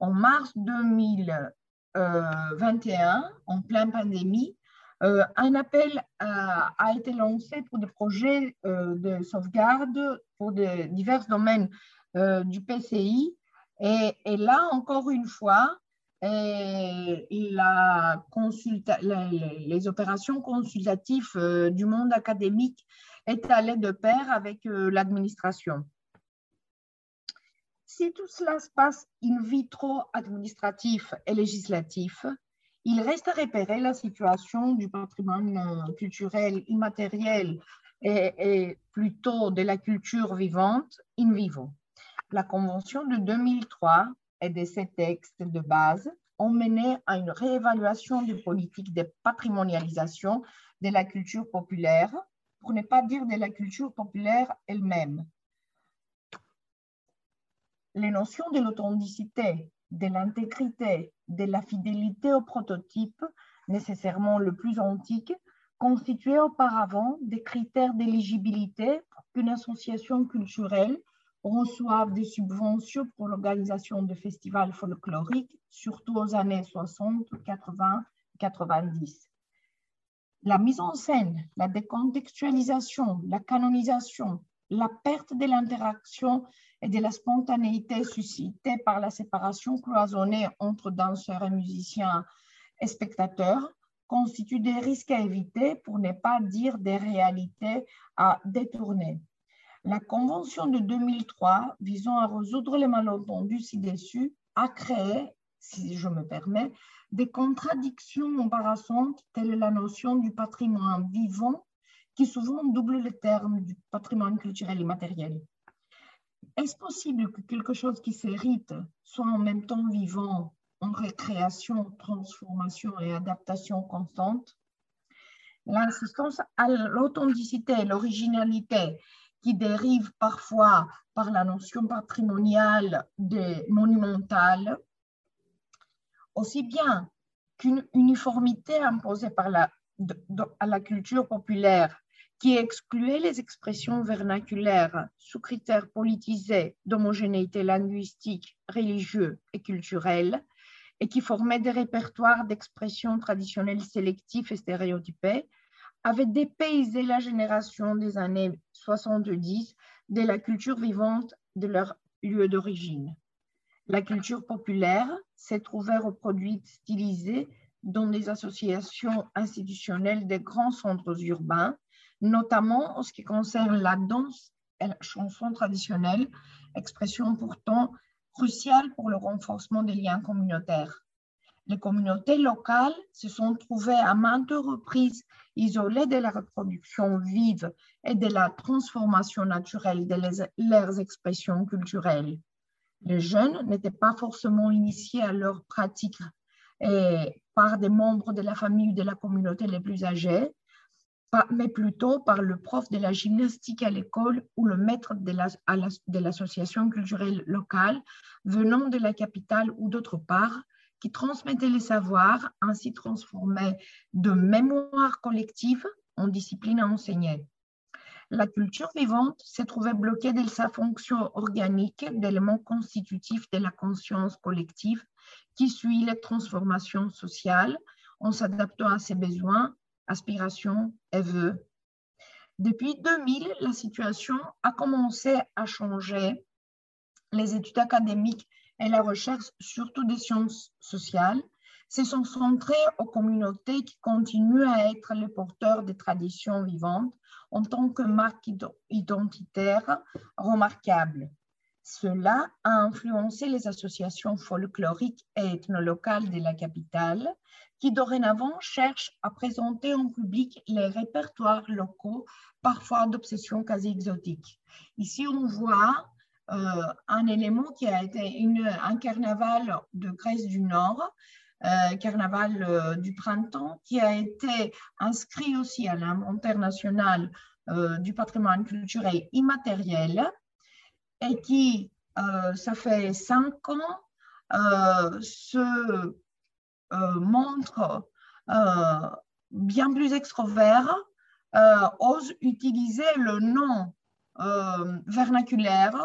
En mars 2021, en pleine pandémie, euh, un appel a, été lancé pour des projets euh, de sauvegarde pour divers domaines euh, du PCI. Et, là, encore une fois, la les opérations consultatives du monde académique est allées de pair avec l'administration. Si tout cela se passe in vitro administratif et législatif, il reste à repérer la situation du patrimoine euh, culturel immatériel et, plutôt de la culture vivante in vivo. La Convention de 2003 et de ses textes de base ont mené à une réévaluation des politiques de patrimonialisation de la culture populaire, pour ne pas dire de la culture populaire elle-même. Les notions de l'authenticité, de l'intégrité, de la fidélité au prototype, nécessairement le plus antique, constituaient auparavant des critères d'éligibilité pour qu'une association culturelle reçoive des subventions pour l'organisation de festivals folkloriques, surtout aux années 60, 80, 90. La mise en scène, la décontextualisation, la canonisation, la perte de l'interaction et de la spontanéité suscitée par la séparation cloisonnée entre danseurs et musiciens et spectateurs constituent des risques à éviter pour ne pas dire des réalités à détourner. La Convention de 2003 visant à résoudre les malentendus ci-dessus a créé, si je me permets, des contradictions embarrassantes telles la notion du patrimoine vivant qui souvent double le terme du patrimoine culturel immatériel. Est-ce possible que quelque chose qui s'hérite soit en même temps vivant, en récréation, transformation et adaptation constante? L'insistance à l'authenticité et l'originalité qui dérive parfois par la notion patrimoniale des monumentales, aussi bien qu'une uniformité imposée par la, à la culture populaire qui excluait les expressions vernaculaires sous critères politisés d'homogénéité linguistique, religieux et culturelle, et qui formait des répertoires d'expressions traditionnelles sélectives et stéréotypées, avait dépaysé la génération des années 70 de la culture vivante de leur lieu d'origine. La culture populaire s'est trouvée reproduite stylisée dans des associations institutionnelles des grands centres urbains notamment en ce qui concerne la danse et la chanson traditionnelle, expression pourtant cruciale pour le renforcement des liens communautaires. Les communautés locales se sont trouvées à maintes reprises isolées de la reproduction vive et de la transformation naturelle de leurs expressions culturelles. Les jeunes n'étaient pas forcément initiés à leurs pratiques par des membres de la famille ou de la communauté les plus âgés, mais plutôt par le prof de la gymnastique à l'école ou le maître de l'association culturelle locale venant de la capitale ou d'autre part, qui transmettait les savoirs, ainsi transformés de mémoire collective en discipline à enseigner. La culture vivante s'est trouvée bloquée de sa fonction organique d'élément constitutif de la conscience collective qui suit les transformations sociales en s'adaptant à ses besoins aspirations et vœux. Depuis 2000, la situation a commencé à changer. Les études académiques et la recherche, surtout des sciences sociales, se sont centrées aux communautés qui continuent à être les porteurs des traditions vivantes en tant que marque identitaire remarquable. Cela a influencé les associations folkloriques et ethnolocales de la capitale, qui dorénavant cherchent à présenter en public les répertoires locaux, parfois d'obsession quasi exotique. Ici, on voit un élément qui a été un carnaval de Grèce du Nord, euh, carnaval euh, du printemps, qui a été inscrit aussi à l'inventaire national du patrimoine culturel immatériel et qui, ça fait cinq ans, se montre bien plus extrovert, ose utiliser le nom vernaculaire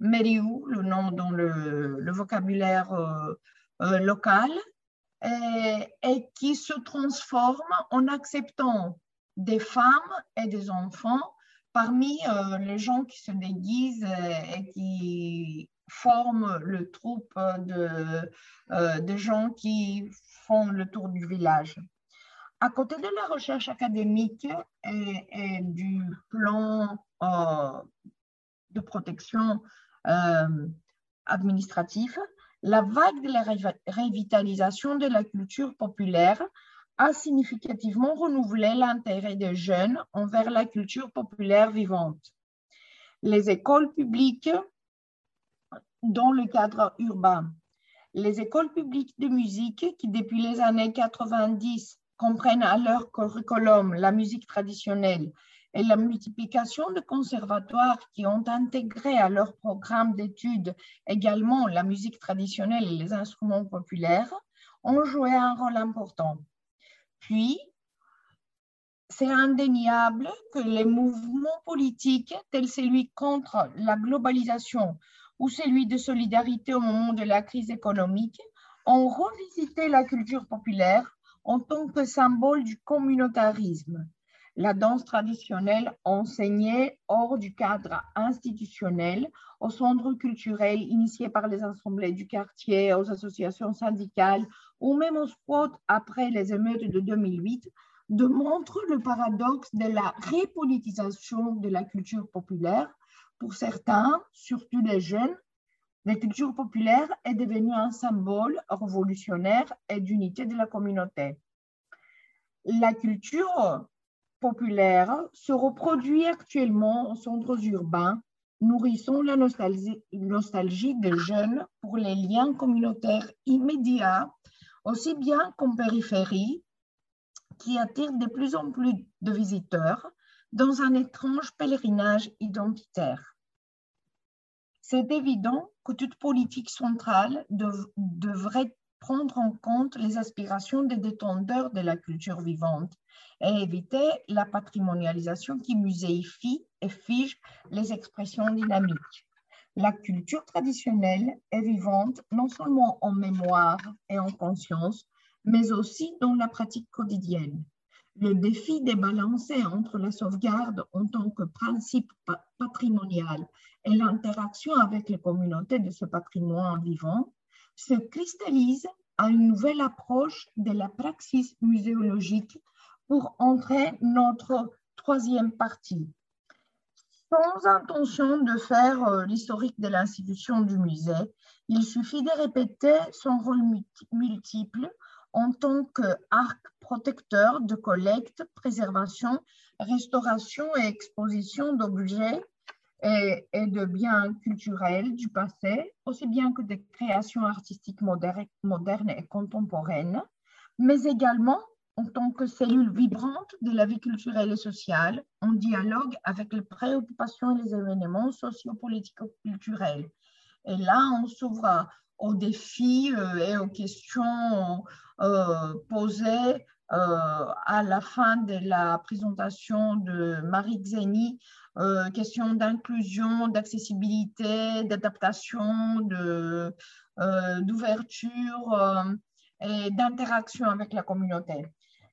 Meriou, le nom dans le, vocabulaire euh, euh, local, et, qui se transforme en acceptant des femmes et des enfants parmi euh, les gens qui se déguisent et, qui forment le troupe de, de, gens qui font le tour du village. À côté de la recherche académique et, du plan de protection euh, administratif, la vague de la revitalisation de la culture populaire a significativement renouvelé l'intérêt des jeunes envers la culture populaire vivante. Les écoles publiques dans le cadre urbain, les écoles publiques de musique qui depuis les années 90 comprennent à leur curriculum la musique traditionnelle et la multiplication de conservatoires qui ont intégré à leur programme d'études également la musique traditionnelle et les instruments populaires ont joué un rôle important. Puis, c'est indéniable que les mouvements politiques tels celui contre la globalisation ou celui de solidarité au moment de la crise économique ont revisité la culture populaire en tant que symbole du communautarisme la danse traditionnelle enseignée hors du cadre institutionnel, aux centres culturels initiés par les assemblées du quartier, aux associations syndicales ou même aux spots après les émeutes de 2008, démontre le paradoxe de la répolitisation de la culture populaire. Pour certains, surtout les jeunes, la culture populaire est devenue un symbole révolutionnaire et d'unité de la communauté. La culture se reproduit actuellement en centres urbains, nourrissant la nostalgie, nostalgie des jeunes pour les liens communautaires immédiats, aussi bien qu'en périphérie, qui attirent de plus en plus de visiteurs dans un étrange pèlerinage identitaire. C'est évident que toute politique centrale devrait prendre en compte les aspirations des détendeurs de la culture vivante et éviter la patrimonialisation qui muséifie et fige les expressions dynamiques. La culture traditionnelle est vivante non seulement en mémoire et en conscience, mais aussi dans la pratique quotidienne. Le défi des balancés entre la sauvegarde en tant que principe patrimonial et l'interaction avec les communautés de ce patrimoine vivant se cristallise à une nouvelle approche de la praxis muséologique pour entrer notre troisième partie. Sans intention de faire euh, l'historique de l'institution du musée, il suffit de répéter son rôle multiple en tant qu'arc protecteur de collecte, préservation, restauration et exposition d'objets et, de biens culturels du passé, aussi bien que des créations artistiques modernes et contemporaines, mais également en tant que cellule vibrante de la vie culturelle et sociale, en dialogue avec les préoccupations et les événements socio-politico-culturels. Et là, on s'ouvre aux défis euh, et aux questions euh, posées à la fin de la présentation de Marie Xeni, euh, question d'inclusion, d'accessibilité, d'adaptation, d'ouverture euh, et d'interaction avec la communauté.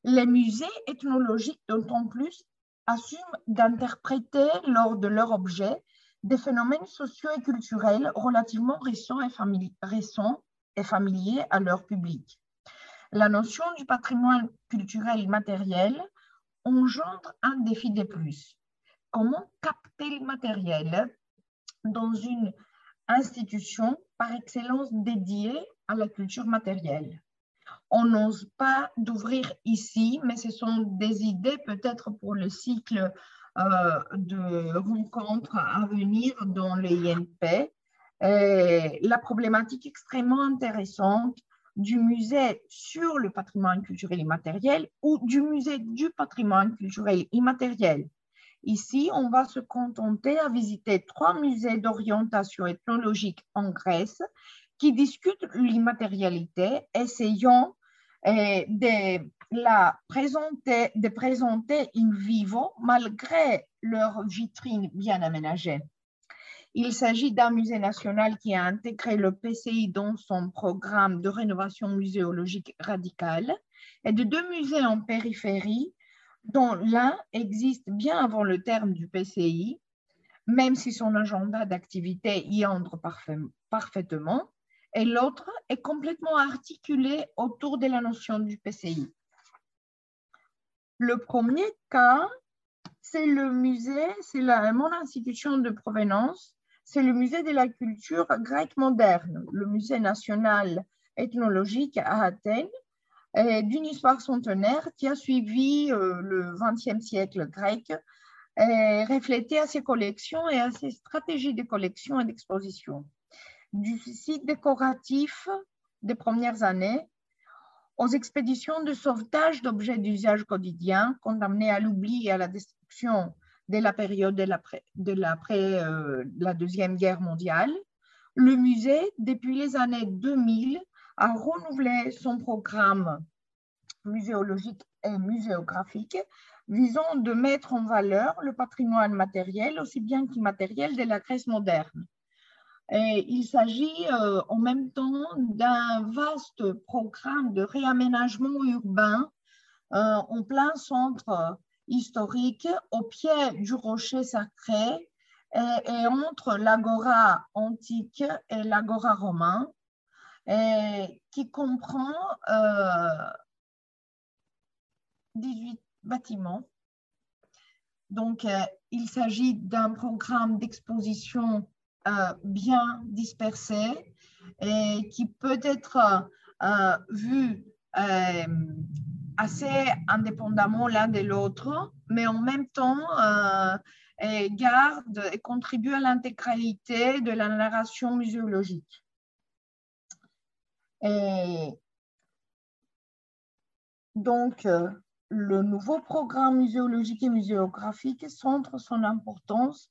Les musées ethnologiques, d'autant plus, assument d'interpréter lors de leur objet des phénomènes sociaux et culturels relativement récents et familiers à leur public la notion du patrimoine culturel matériel engendre un défi de plus. Comment capter le matériel dans une institution par excellence dédiée à la culture matérielle? On n'ose pas d'ouvrir ici, mais ce sont des idées peut-être pour le cycle euh, de rencontres à venir dans le INP. la problématique extrêmement intéressante du musée sur le patrimoine culturel immatériel ou du musée du patrimoine culturel immatériel. Ici, on va se contenter à visiter trois musées d'orientation ethnologique en Grèce qui discutent l'immatérialité, essayant euh, de la présenter, de présenter in vivo malgré leur vitrine bien aménagée. Il s'agit d'un musée national qui a intégré le PCI dans son programme de rénovation muséologique radicale et de deux musées en périphérie, dont l'un existe bien avant le terme du PCI, même si son agenda d'activité y entre parfaitement, et l'autre est complètement articulé autour de la notion du PCI. Le premier cas, c'est le musée, c'est mon institution de provenance c'est le musée de la culture grecque moderne, le musée national ethnologique à Athènes, d'une histoire centenaire qui a suivi euh, le XXe siècle grec, et reflété à ses collections et à ses stratégies de collection et d'exposition. Du site décoratif des premières années aux expéditions de sauvetage d'objets d'usage quotidien condamnés à l'oubli et à la destruction dès la période de l'après euh, la Deuxième Guerre mondiale. Le musée, depuis les années 2000, a renouvelé son programme muséologique et muséographique visant de mettre en valeur le patrimoine matériel aussi bien qu'immatériel de la Grèce moderne. Et il s'agit euh, en même temps d'un vaste programme de réaménagement urbain euh, en plein centre historique au pied du rocher sacré et, entre l'agora antique et l'agora romain, qui comprend 18 euh, bâtiments. Donc, euh, il s'agit d'un programme d'exposition euh, bien dispersé et qui peut être vu assez indépendamment l'un de l'autre, mais en même temps euh, garde et contribue à l'intégralité de la narration muséologique. Et donc, euh, le nouveau programme muséologique et muséographique centre son importance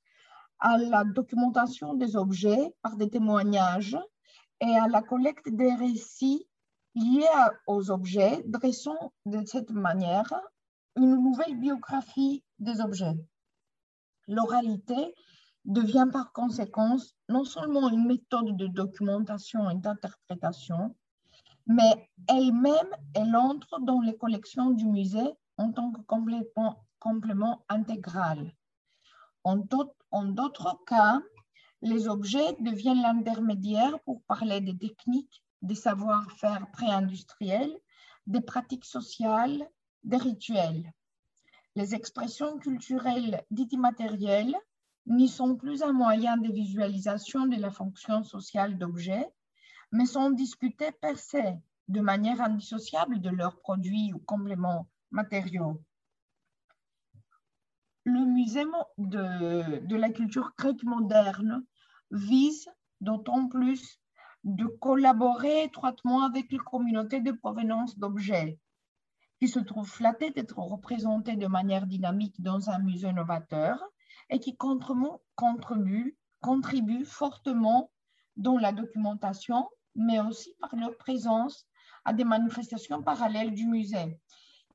à la documentation des objets par des témoignages et à la collecte des récits liés aux objets, dressons de cette manière une nouvelle biographie des objets. L'oralité devient par conséquence non seulement une méthode de documentation et d'interprétation, mais elle-même, elle entre dans les collections du musée en tant que complément, complément intégral. En d'autres cas, les objets deviennent l'intermédiaire pour parler des techniques des savoir-faire pré-industriels, des pratiques sociales, des rituels. Les expressions culturelles dites immatérielles n'y sont plus un moyen de visualisation de la fonction sociale d'objets, mais sont discutées per se, de manière indissociable de leurs produits ou compléments matériaux. Le musée de, de la culture grecque moderne vise d'autant plus de collaborer étroitement avec les communautés de provenance d'objets qui se trouvent flattées d'être représentées de manière dynamique dans un musée novateur et qui contribuent, fortement dans la documentation, mais aussi par leur présence à des manifestations parallèles du musée.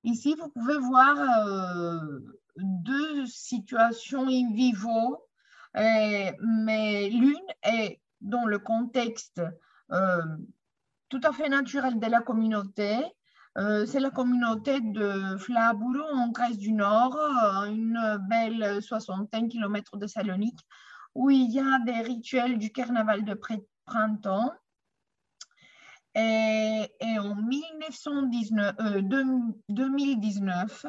Ici, vous pouvez voir euh, deux situations in vivo, euh, mais l'une est dans le contexte euh, tout à fait naturel de la communauté. Euh, c'est la communauté de Flaburo en Grèce du Nord, euh, une belle soixantaine kilomètres de Salonique, où il y a des rituels du carnaval de printemps. Et, et en 1919, 2019,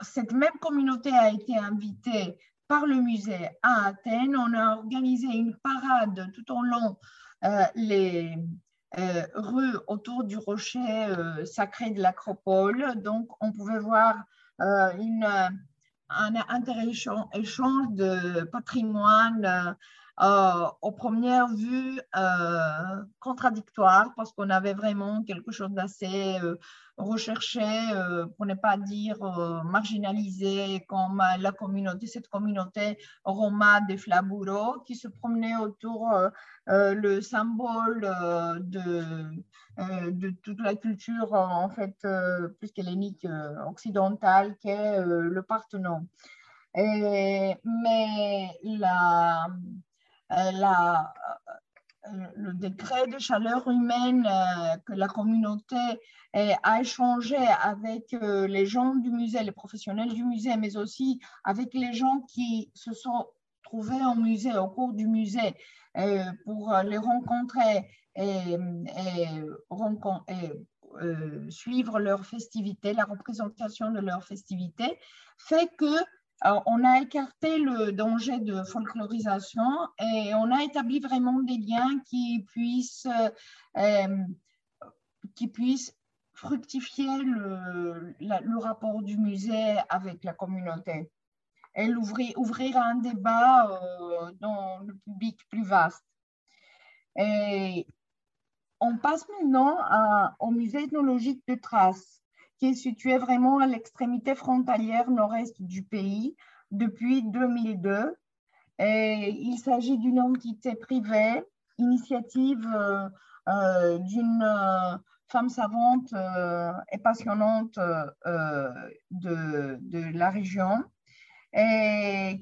cette même communauté a été invitée par le musée à Athènes. On a organisé une parade tout au long les rues autour du rocher sacré de l'Acropole. Donc, on pouvait voir un intéressant échange de patrimoine euh, aux premières vues euh, contradictoires parce qu'on avait vraiment quelque chose d'assez euh, recherché, pour ne pas dire marginalisé, comme la communauté, cette communauté roma de Flaburo qui se promenait autour le symbole de, toute la culture en fait plus qu'hellénique occidentale qu'est le Parthenon. Mais la, euh, la, euh, le décret de chaleur humaine euh, que la communauté a échangé avec les gens du musée, les professionnels du musée, mais aussi avec les gens qui se sont trouvés au musée, au cours du musée, pour les rencontrer et, suivre leurs festivités, la représentation de leurs festivités, fait que on a écarté le danger de folklorisation et on a établi vraiment des liens qui puissent, euh, fructifier le, rapport du musée avec la communauté et ouvrir, ouvrir un débat euh, dans le public plus vaste. On passe maintenant au musée ethnologique de Traces qui est situé vraiment à l'extrémité frontalière nord-est du pays depuis 2002. Et il s'agit d'une entité privée, initiative euh, euh, d'une euh, femme savante et passionnante de, la région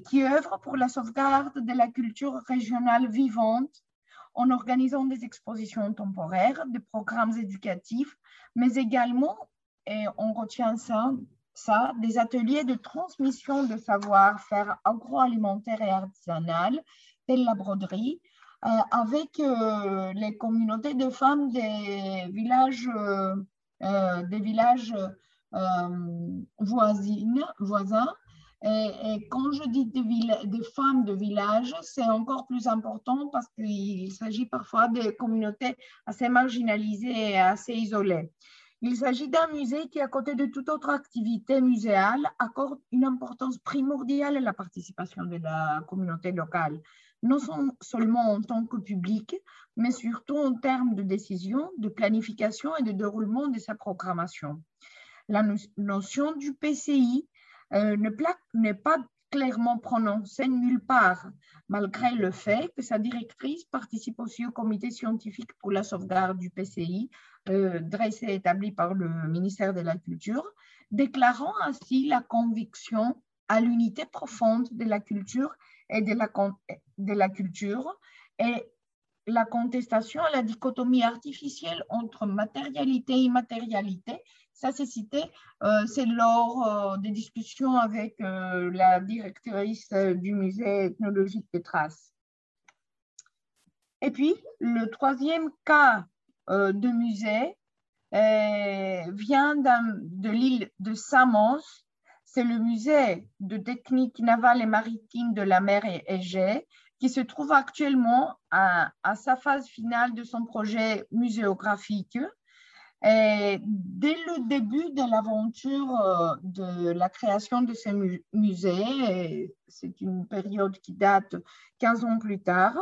qui œuvre pour la sauvegarde de la culture régionale vivante en organisant des expositions temporaires, des programmes éducatifs, mais également et on retient ça, ça, des ateliers de transmission de savoir-faire agroalimentaire et artisanal, telle la broderie, euh, avec euh, les communautés de femmes des villages, euh, des villages voisines, voisins. Et, quand je dis des, des femmes de village, c'est encore plus important parce qu'il s'agit parfois de communautés assez marginalisées et assez isolées. Il s'agit d'un musée qui, à côté de toute autre activité muséale, accorde une importance primordiale à la participation de la communauté locale, non seulement en tant que public, mais surtout en termes de décision, de planification et de déroulement de sa programmation. La notion du PCI euh, n'est pas clairement prononcée nulle part, malgré le fait que sa directrice participe aussi au comité scientifique pour la sauvegarde du PCI euh, dressé et établi par le ministère de la Culture, déclarant ainsi la conviction à l'unité profonde de la culture et de la, de culture et la contestation à la dichotomie artificielle entre matérialité et immatérialité. Ça, c'est cité, euh, c'est lors euh, des discussions avec la directrice du musée ethnologique des traces. Et puis, le troisième cas euh, de musée euh, vient de l'île de Samos. C'est le musée de technique navale et maritime de la mer Égée qui se trouve actuellement à, sa phase finale de son projet muséographique. Et dès le début de l'aventure euh, de la création de ce musée, c'est une période qui date 15 ans plus tard,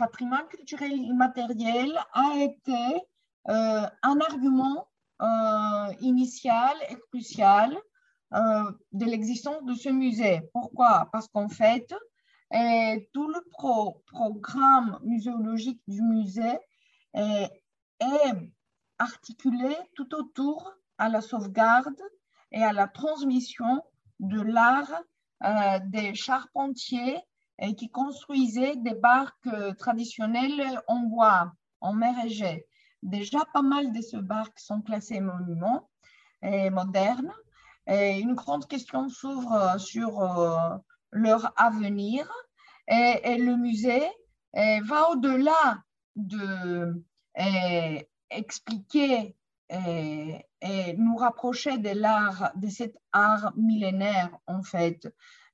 patrimoine culturel immatériel a été euh, un argument euh, initial et crucial euh, de l'existence de ce musée. Pourquoi? Parce qu'en fait, tout le programme muséologique du musée est, est, articulé tout autour à la sauvegarde et à la transmission de l'art des charpentiers et qui construisaient des barques euh, traditionnelles en bois, en mer Égée. Déjà, pas mal de ces barques sont classées monuments modernes. Une grande question s'ouvre euh, sur euh, leur avenir. Et, le musée va au-delà de et, nous rapprocher de l'art, de cet art millénaire, en fait,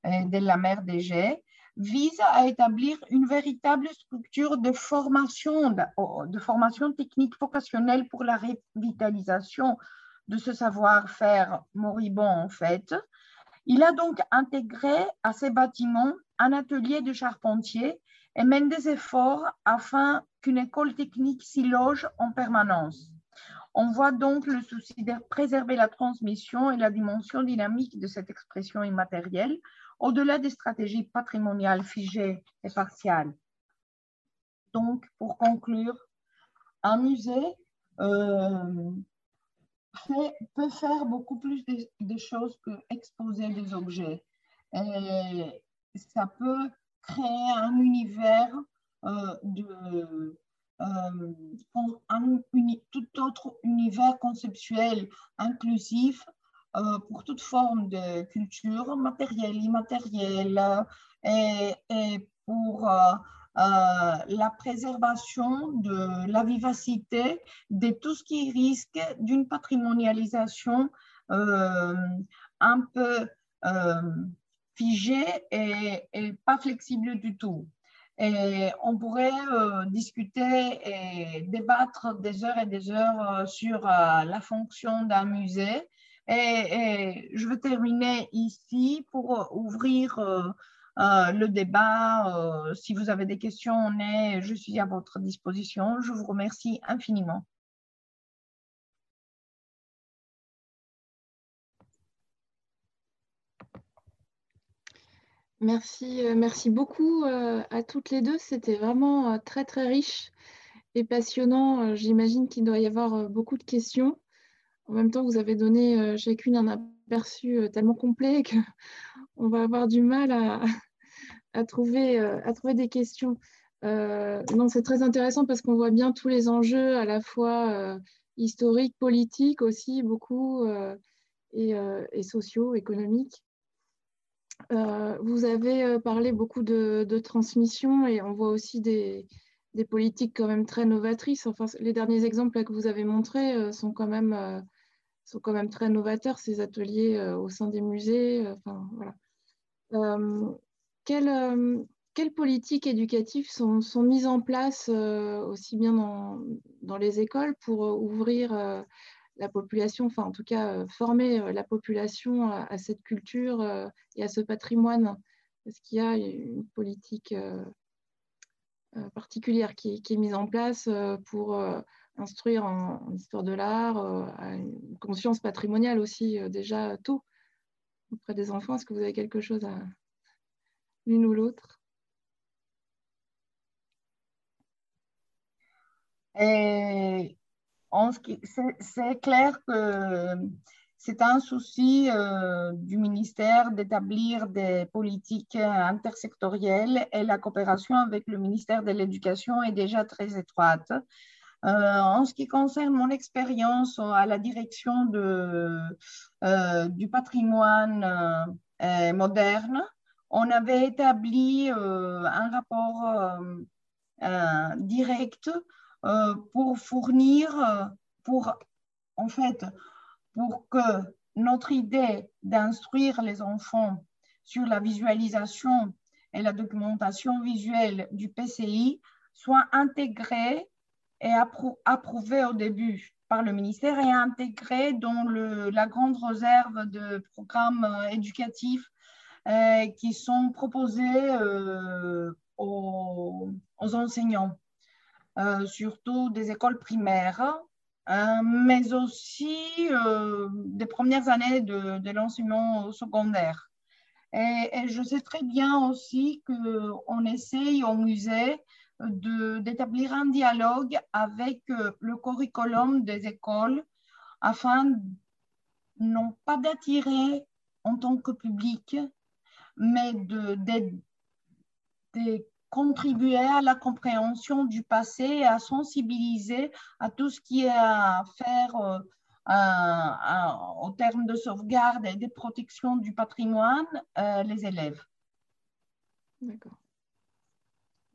de la mer d'Égée, vise à établir une véritable structure de formation, de, formation technique vocationnelle pour la revitalisation de ce savoir-faire moribond, en fait. Il a donc intégré à ces bâtiments un atelier de charpentier et mène des efforts afin qu'une école technique s'y loge en permanence. On voit donc le souci de préserver la transmission et la dimension dynamique de cette expression immatérielle au-delà des stratégies patrimoniales figées et partiales. Donc, pour conclure, un musée euh, peut faire beaucoup plus de, choses que exposer des objets. Et ça peut créer un univers euh, de, euh, tout autre univers conceptuel inclusif pour toute forme de culture matérielle, immatérielle, et, pour euh, la préservation de la vivacité de tout ce qui risque d'une patrimonialisation un peu figée et, et, pas flexible du tout. Et on pourrait euh, discuter et débattre des heures et des heures euh, sur euh, la fonction d'un musée. Et, je vais terminer ici pour ouvrir le débat. si vous avez des questions, je suis à votre disposition. Je vous remercie infiniment. Merci, euh, merci beaucoup euh, à toutes les deux. C'était vraiment euh, très, très riche et passionnant. J'imagine qu'il doit y avoir beaucoup de questions. En même temps, vous avez donné chacune un aperçu tellement complet qu'on va avoir du mal à, trouver, à trouver des questions. non, c'est très intéressant parce qu'on voit bien tous les enjeux à la fois historiques, politiques aussi, beaucoup, et, sociaux, économiques. Euh, vous avez euh, parlé beaucoup de, transmission et on voit aussi des, politiques quand même très novatrices. Enfin, les derniers exemples que vous avez montrés euh, sont, quand même, sont quand même très novateurs, ces ateliers au sein des musées. Enfin, voilà. quelles, quelles, politiques éducatives sont, mises en place aussi bien dans, les écoles pour ouvrir la population, enfin en tout cas euh, former euh, la population à, cette culture euh, et à ce patrimoine? Est-ce qu'il y a une politique particulière qui, est mise en place pour instruire en, histoire de l'art, à une conscience patrimoniale aussi déjà tôt auprès des enfants Est-ce que vous avez quelque chose à l'une ou l'autre? C'est clair que c'est un souci euh, du ministère d'établir des politiques intersectorielles et la coopération avec le ministère de l'Éducation est déjà très étroite. Euh, en ce qui concerne mon expérience à la direction euh, du patrimoine moderne, on avait établi un rapport direct euh, pour fournir, euh, pour en fait, pour que notre idée d'instruire les enfants sur la visualisation et la documentation visuelle du PCI soit intégrée et approuvée au début par le ministère et intégrée dans le, la grande réserve de programmes euh, éducatifs qui sont proposés aux, aux, enseignants. Euh, surtout des écoles primaires, mais aussi euh, des premières années de, l'enseignement secondaire. Et, je sais très bien aussi qu'on essaye au musée d'établir un dialogue avec euh, le curriculum des écoles afin non pas d'attirer en tant que public, mais d'être des contribuer à la compréhension du passé et à sensibiliser à tout ce qui est à faire euh, en termes de sauvegarde et de protection du patrimoine euh, les élèves. D'accord.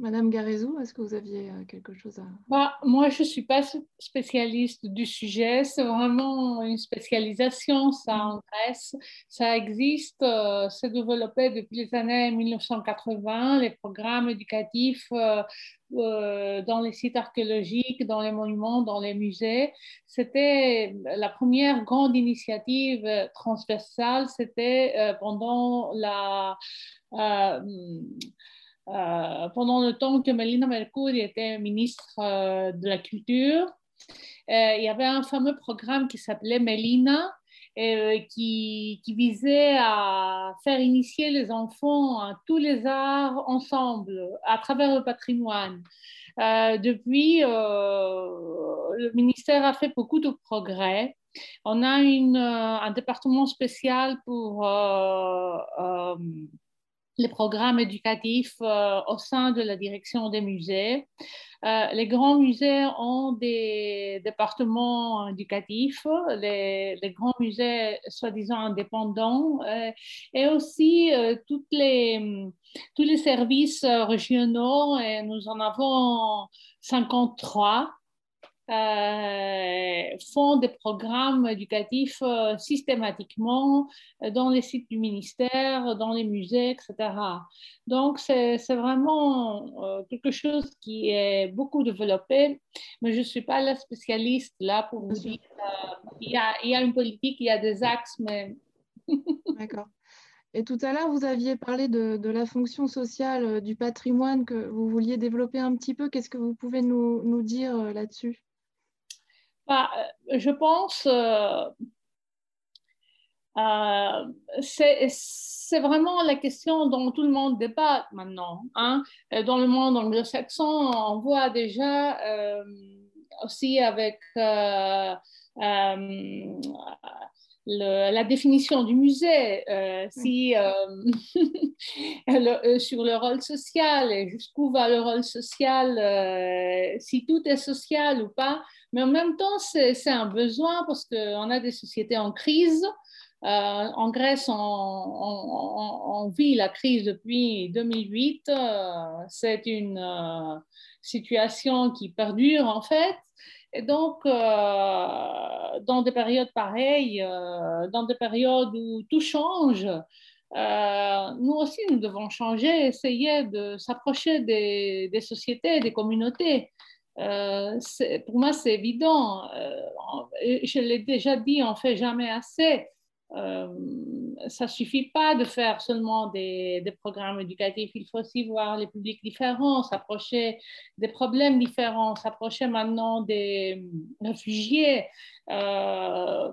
Madame Garezou, est-ce que vous aviez euh, quelque chose à... Bah, moi, je ne suis pas spécialiste du sujet. C'est vraiment une spécialisation, ça, en Grèce. Ça existe, euh, c'est développé depuis les années 1980, les programmes éducatifs euh, dans les sites archéologiques, dans les monuments, dans les musées. C'était la première grande initiative transversale, c'était pendant la... Euh, pendant le temps que Melina Mercouri était ministre euh, de la Culture, euh, il y avait un fameux programme qui s'appelait Melina, qui, qui, visait à faire initier les enfants à tous les arts ensemble, à travers le patrimoine. depuis, le ministère a fait beaucoup de progrès. On a une, un département spécial pour les programmes éducatifs euh, au sein de la direction des musées. Euh, les grands musées ont des départements éducatifs, les, grands musées soi-disant indépendants, euh, et aussi toutes les, tous les services régionaux, et nous en avons 53 euh, font des programmes éducatifs euh, systématiquement euh, dans les sites du ministère, dans les musées, etc. Donc, c'est vraiment quelque chose qui est beaucoup développé, mais je ne suis pas la spécialiste là pour vous dire. y a, il y a une politique, il y a des axes, mais... D'accord. Et tout à l'heure, vous aviez parlé de, de, la fonction sociale du patrimoine que vous vouliez développer un petit peu. Qu'est-ce que vous pouvez nous, nous dire là-dessus? Bah, euh, je pense euh, euh, c'est vraiment la question dont tout le monde débat maintenant. Hein. Dans le monde anglo-saxon, on voit déjà aussi avec la définition du musée, si, sur le rôle social et jusqu'où va le rôle social, si tout est social ou pas. Mais en même temps, c'est un besoin parce qu'on a des sociétés en crise. Euh, en Grèce, on, vit la crise depuis 2008. Euh, c'est une euh, situation qui perdure en fait. Et donc, dans des périodes pareilles, dans des périodes où tout change, nous aussi, nous devons changer, essayer de s'approcher des, sociétés, des communautés. Euh, pour moi, c'est évident. Euh, je l'ai déjà dit, on ne fait jamais assez. Euh, ça ne suffit pas de faire seulement des, programmes éducatifs. Il faut aussi voir les publics différents, s'approcher des problèmes différents, s'approcher maintenant des réfugiés,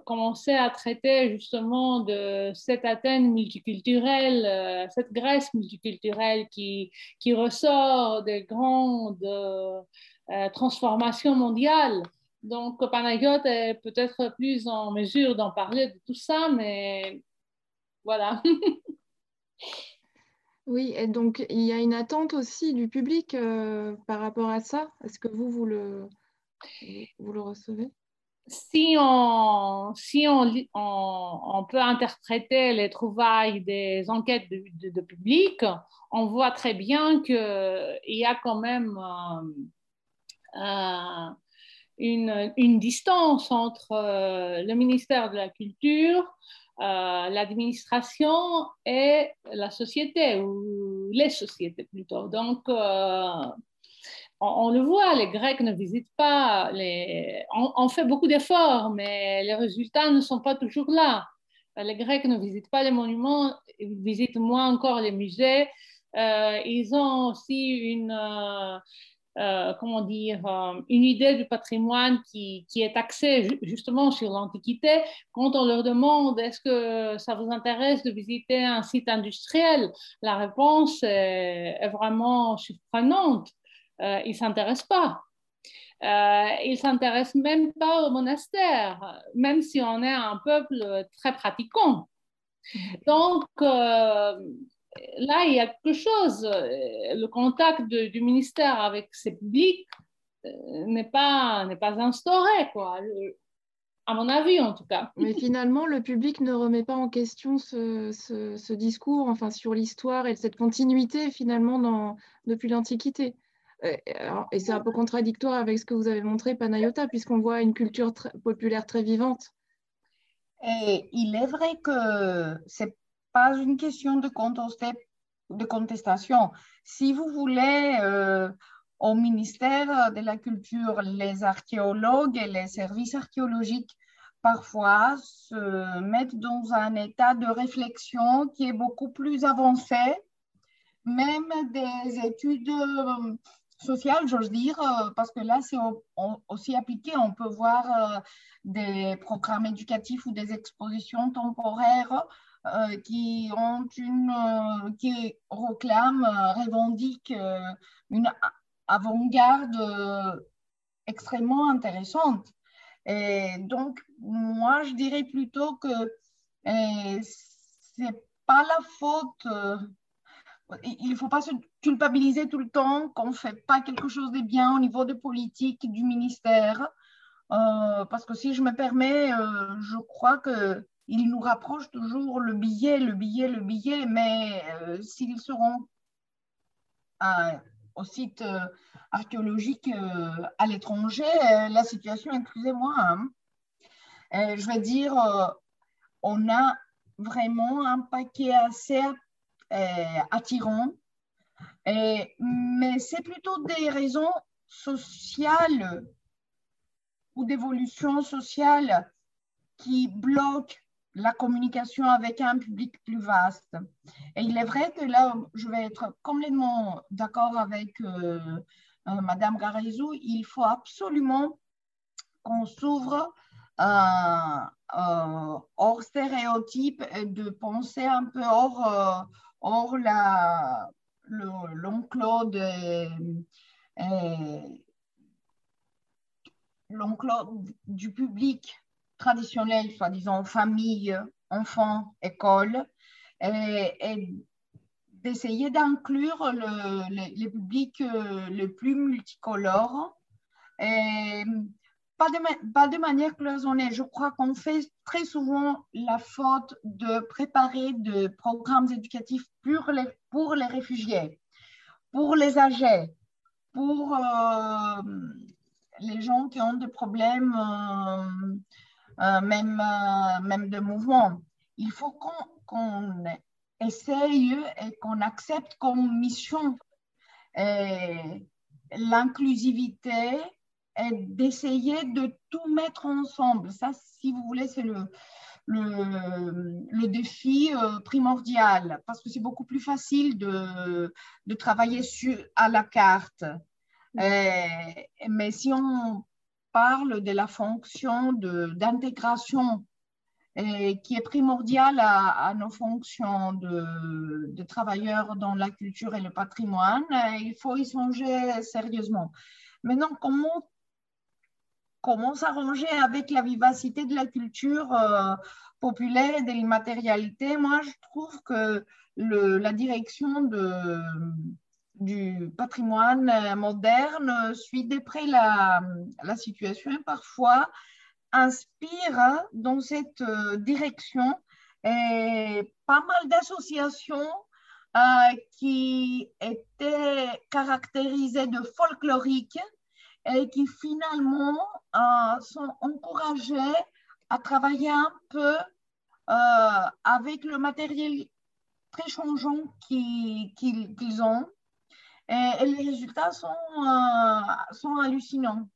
commencer à traiter justement de cette Athènes multiculturelle, cette Grèce multiculturelle qui, qui ressort des grandes euh, transformation mondiale. Donc, Panagiot est peut-être plus en mesure d'en parler de tout ça, mais voilà. oui, et donc il y a une attente aussi du public euh, par rapport à ça. Est-ce que vous, vous le, vous le recevez? Si on, si on, on, peut interpréter les trouvailles des enquêtes de, public, on voit très bien qu'il y a quand même euh, euh, une, distance entre euh, le ministère de la Culture, euh, l'administration et la société, ou les sociétés plutôt. Donc, on, le voit, les Grecs ne visitent pas, les... on, fait beaucoup d'efforts, mais les résultats ne sont pas toujours là. Les Grecs ne visitent pas les monuments, ils visitent moins encore les musées. ils ont aussi une, euh, comment dire, euh, une idée du patrimoine qui, qui est axée justement sur l'Antiquité, quand on leur demande est-ce que ça vous intéresse de visiter un site industriel, la réponse est, vraiment surprenante. Euh, ils ne s'intéressent pas. ils ne s'intéressent même pas au monastère, même si on est un peuple très pratiquant. Donc, là, il y a quelque chose. Le contact du ministère avec ses publics euh, n'est pas, n'est pas instauré. Quoi. à mon avis en tout cas. Mais finalement, le public ne remet pas en question ce, discours, enfin sur l'histoire et cette continuité finalement dans, depuis l'Antiquité. Et c'est un peu contradictoire avec ce que vous avez montré, Panayota, puisqu'on voit une culture populaire très vivante. Et il est vrai que c'est pas une question de, de contestation. Si vous voulez, euh, au ministère de la Culture, les archéologues et les services archéologiques parfois se mettent dans un état de réflexion qui est beaucoup plus avancé. Même des études euh, sociales, j'ose dire, euh, parce que là, c'est aussi appliqué. On peut voir des programmes éducatifs ou des expositions temporaires euh, qui ont une, euh, qui réclament, euh, revendiquent une avant-garde extrêmement intéressante. Et donc, moi, je dirais plutôt que c'est pas la faute il ne faut pas se culpabiliser tout le temps qu'on ne fait pas quelque chose de bien au niveau de politique du ministère. parce que si je me permets, je crois que ils nous rapprochent toujours le billet, le billet, le billet, mais euh, s'ils seront au site euh, archéologique euh, à l'étranger, la situation, excusez-moi, hein. je vais dire, on a vraiment un paquet assez attirant, mais c'est plutôt des raisons sociales ou d'évolution sociale qui bloquent la communication avec un public plus vaste. Et il est vrai que là, je vais être complètement d'accord avec euh, euh, Madame Garizou, il faut absolument qu'on s'ouvre euh, hors stéréotype et de penser un peu hors, hors l'enclos du public traditionnelle, soi-disant famille, enfants, école, et, d'essayer d'inclure le, les publics euh, les plus multicolores. Et pas de, pas de manière cloisonnée. Je crois qu'on fait très souvent la faute de préparer des programmes éducatifs pour les, pour les réfugiés, pour les âgés, pour euh, les gens qui ont des problèmes euh, euh, même, euh, même de mouvement. Il faut qu'on essaye et qu'on accepte comme mission l'inclusivité et d'essayer de tout mettre ensemble. Ça, si vous voulez, c'est le, le, le, défi euh, primordial parce que c'est beaucoup plus facile de, de travailler sur, à la carte. mais si on parle de la fonction d'intégration qui est primordiale à, nos fonctions de, travailleurs dans la culture et le patrimoine. Il faut y songer sérieusement. Maintenant, comment, comment s'arranger avec la vivacité de la culture euh, populaire et de l'immatérialité? Moi, je trouve que la direction de du patrimoine euh, moderne suit de près la, la situation et parfois inspire hein, dans cette euh, direction et pas mal d'associations euh, qui étaient caractérisées de folkloriques et qui finalement sont encouragées à travailler un peu avec le matériel très changeant qu'ils ont et, les résultats sont, euh, sont hallucinants.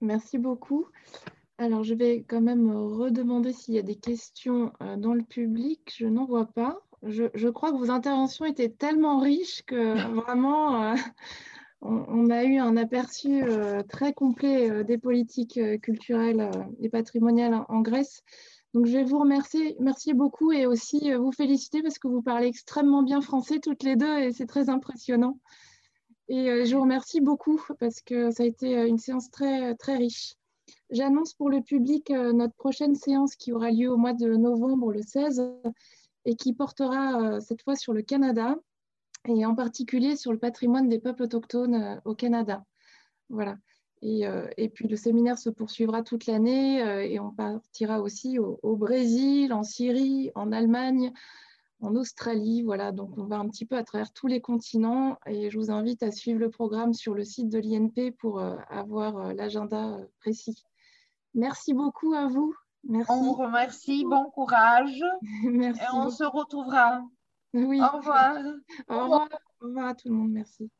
Merci beaucoup. Alors, je vais quand même redemander s'il y a des questions euh, dans le public. Je n'en vois pas. Je, crois que vos interventions étaient tellement riches que vraiment, euh, on, a eu un aperçu très complet des politiques culturelles et patrimoniales en Grèce. Donc, je vais vous remercier, merci beaucoup et aussi euh, vous féliciter parce que vous parlez extrêmement bien français toutes les deux et c'est très impressionnant. Et euh, je vous remercie beaucoup parce que ça a été euh, une séance très, très riche. J'annonce pour le public notre prochaine séance qui aura lieu au mois de novembre, le 16, et qui portera cette fois sur le Canada et en particulier sur le patrimoine des peuples autochtones au Canada. Voilà. Et, puis le séminaire se poursuivra toute l'année et on partira aussi au, Brésil, en Syrie, en Allemagne, en Australie. Voilà, donc on va un petit peu à travers tous les continents et je vous invite à suivre le programme sur le site de l'INP pour avoir l'agenda précis. Merci beaucoup à vous. Merci. On vous remercie, bon courage. Merci. Et on se retrouvera. Oui. Au revoir. Au revoir. Au revoir à tout le monde. Merci.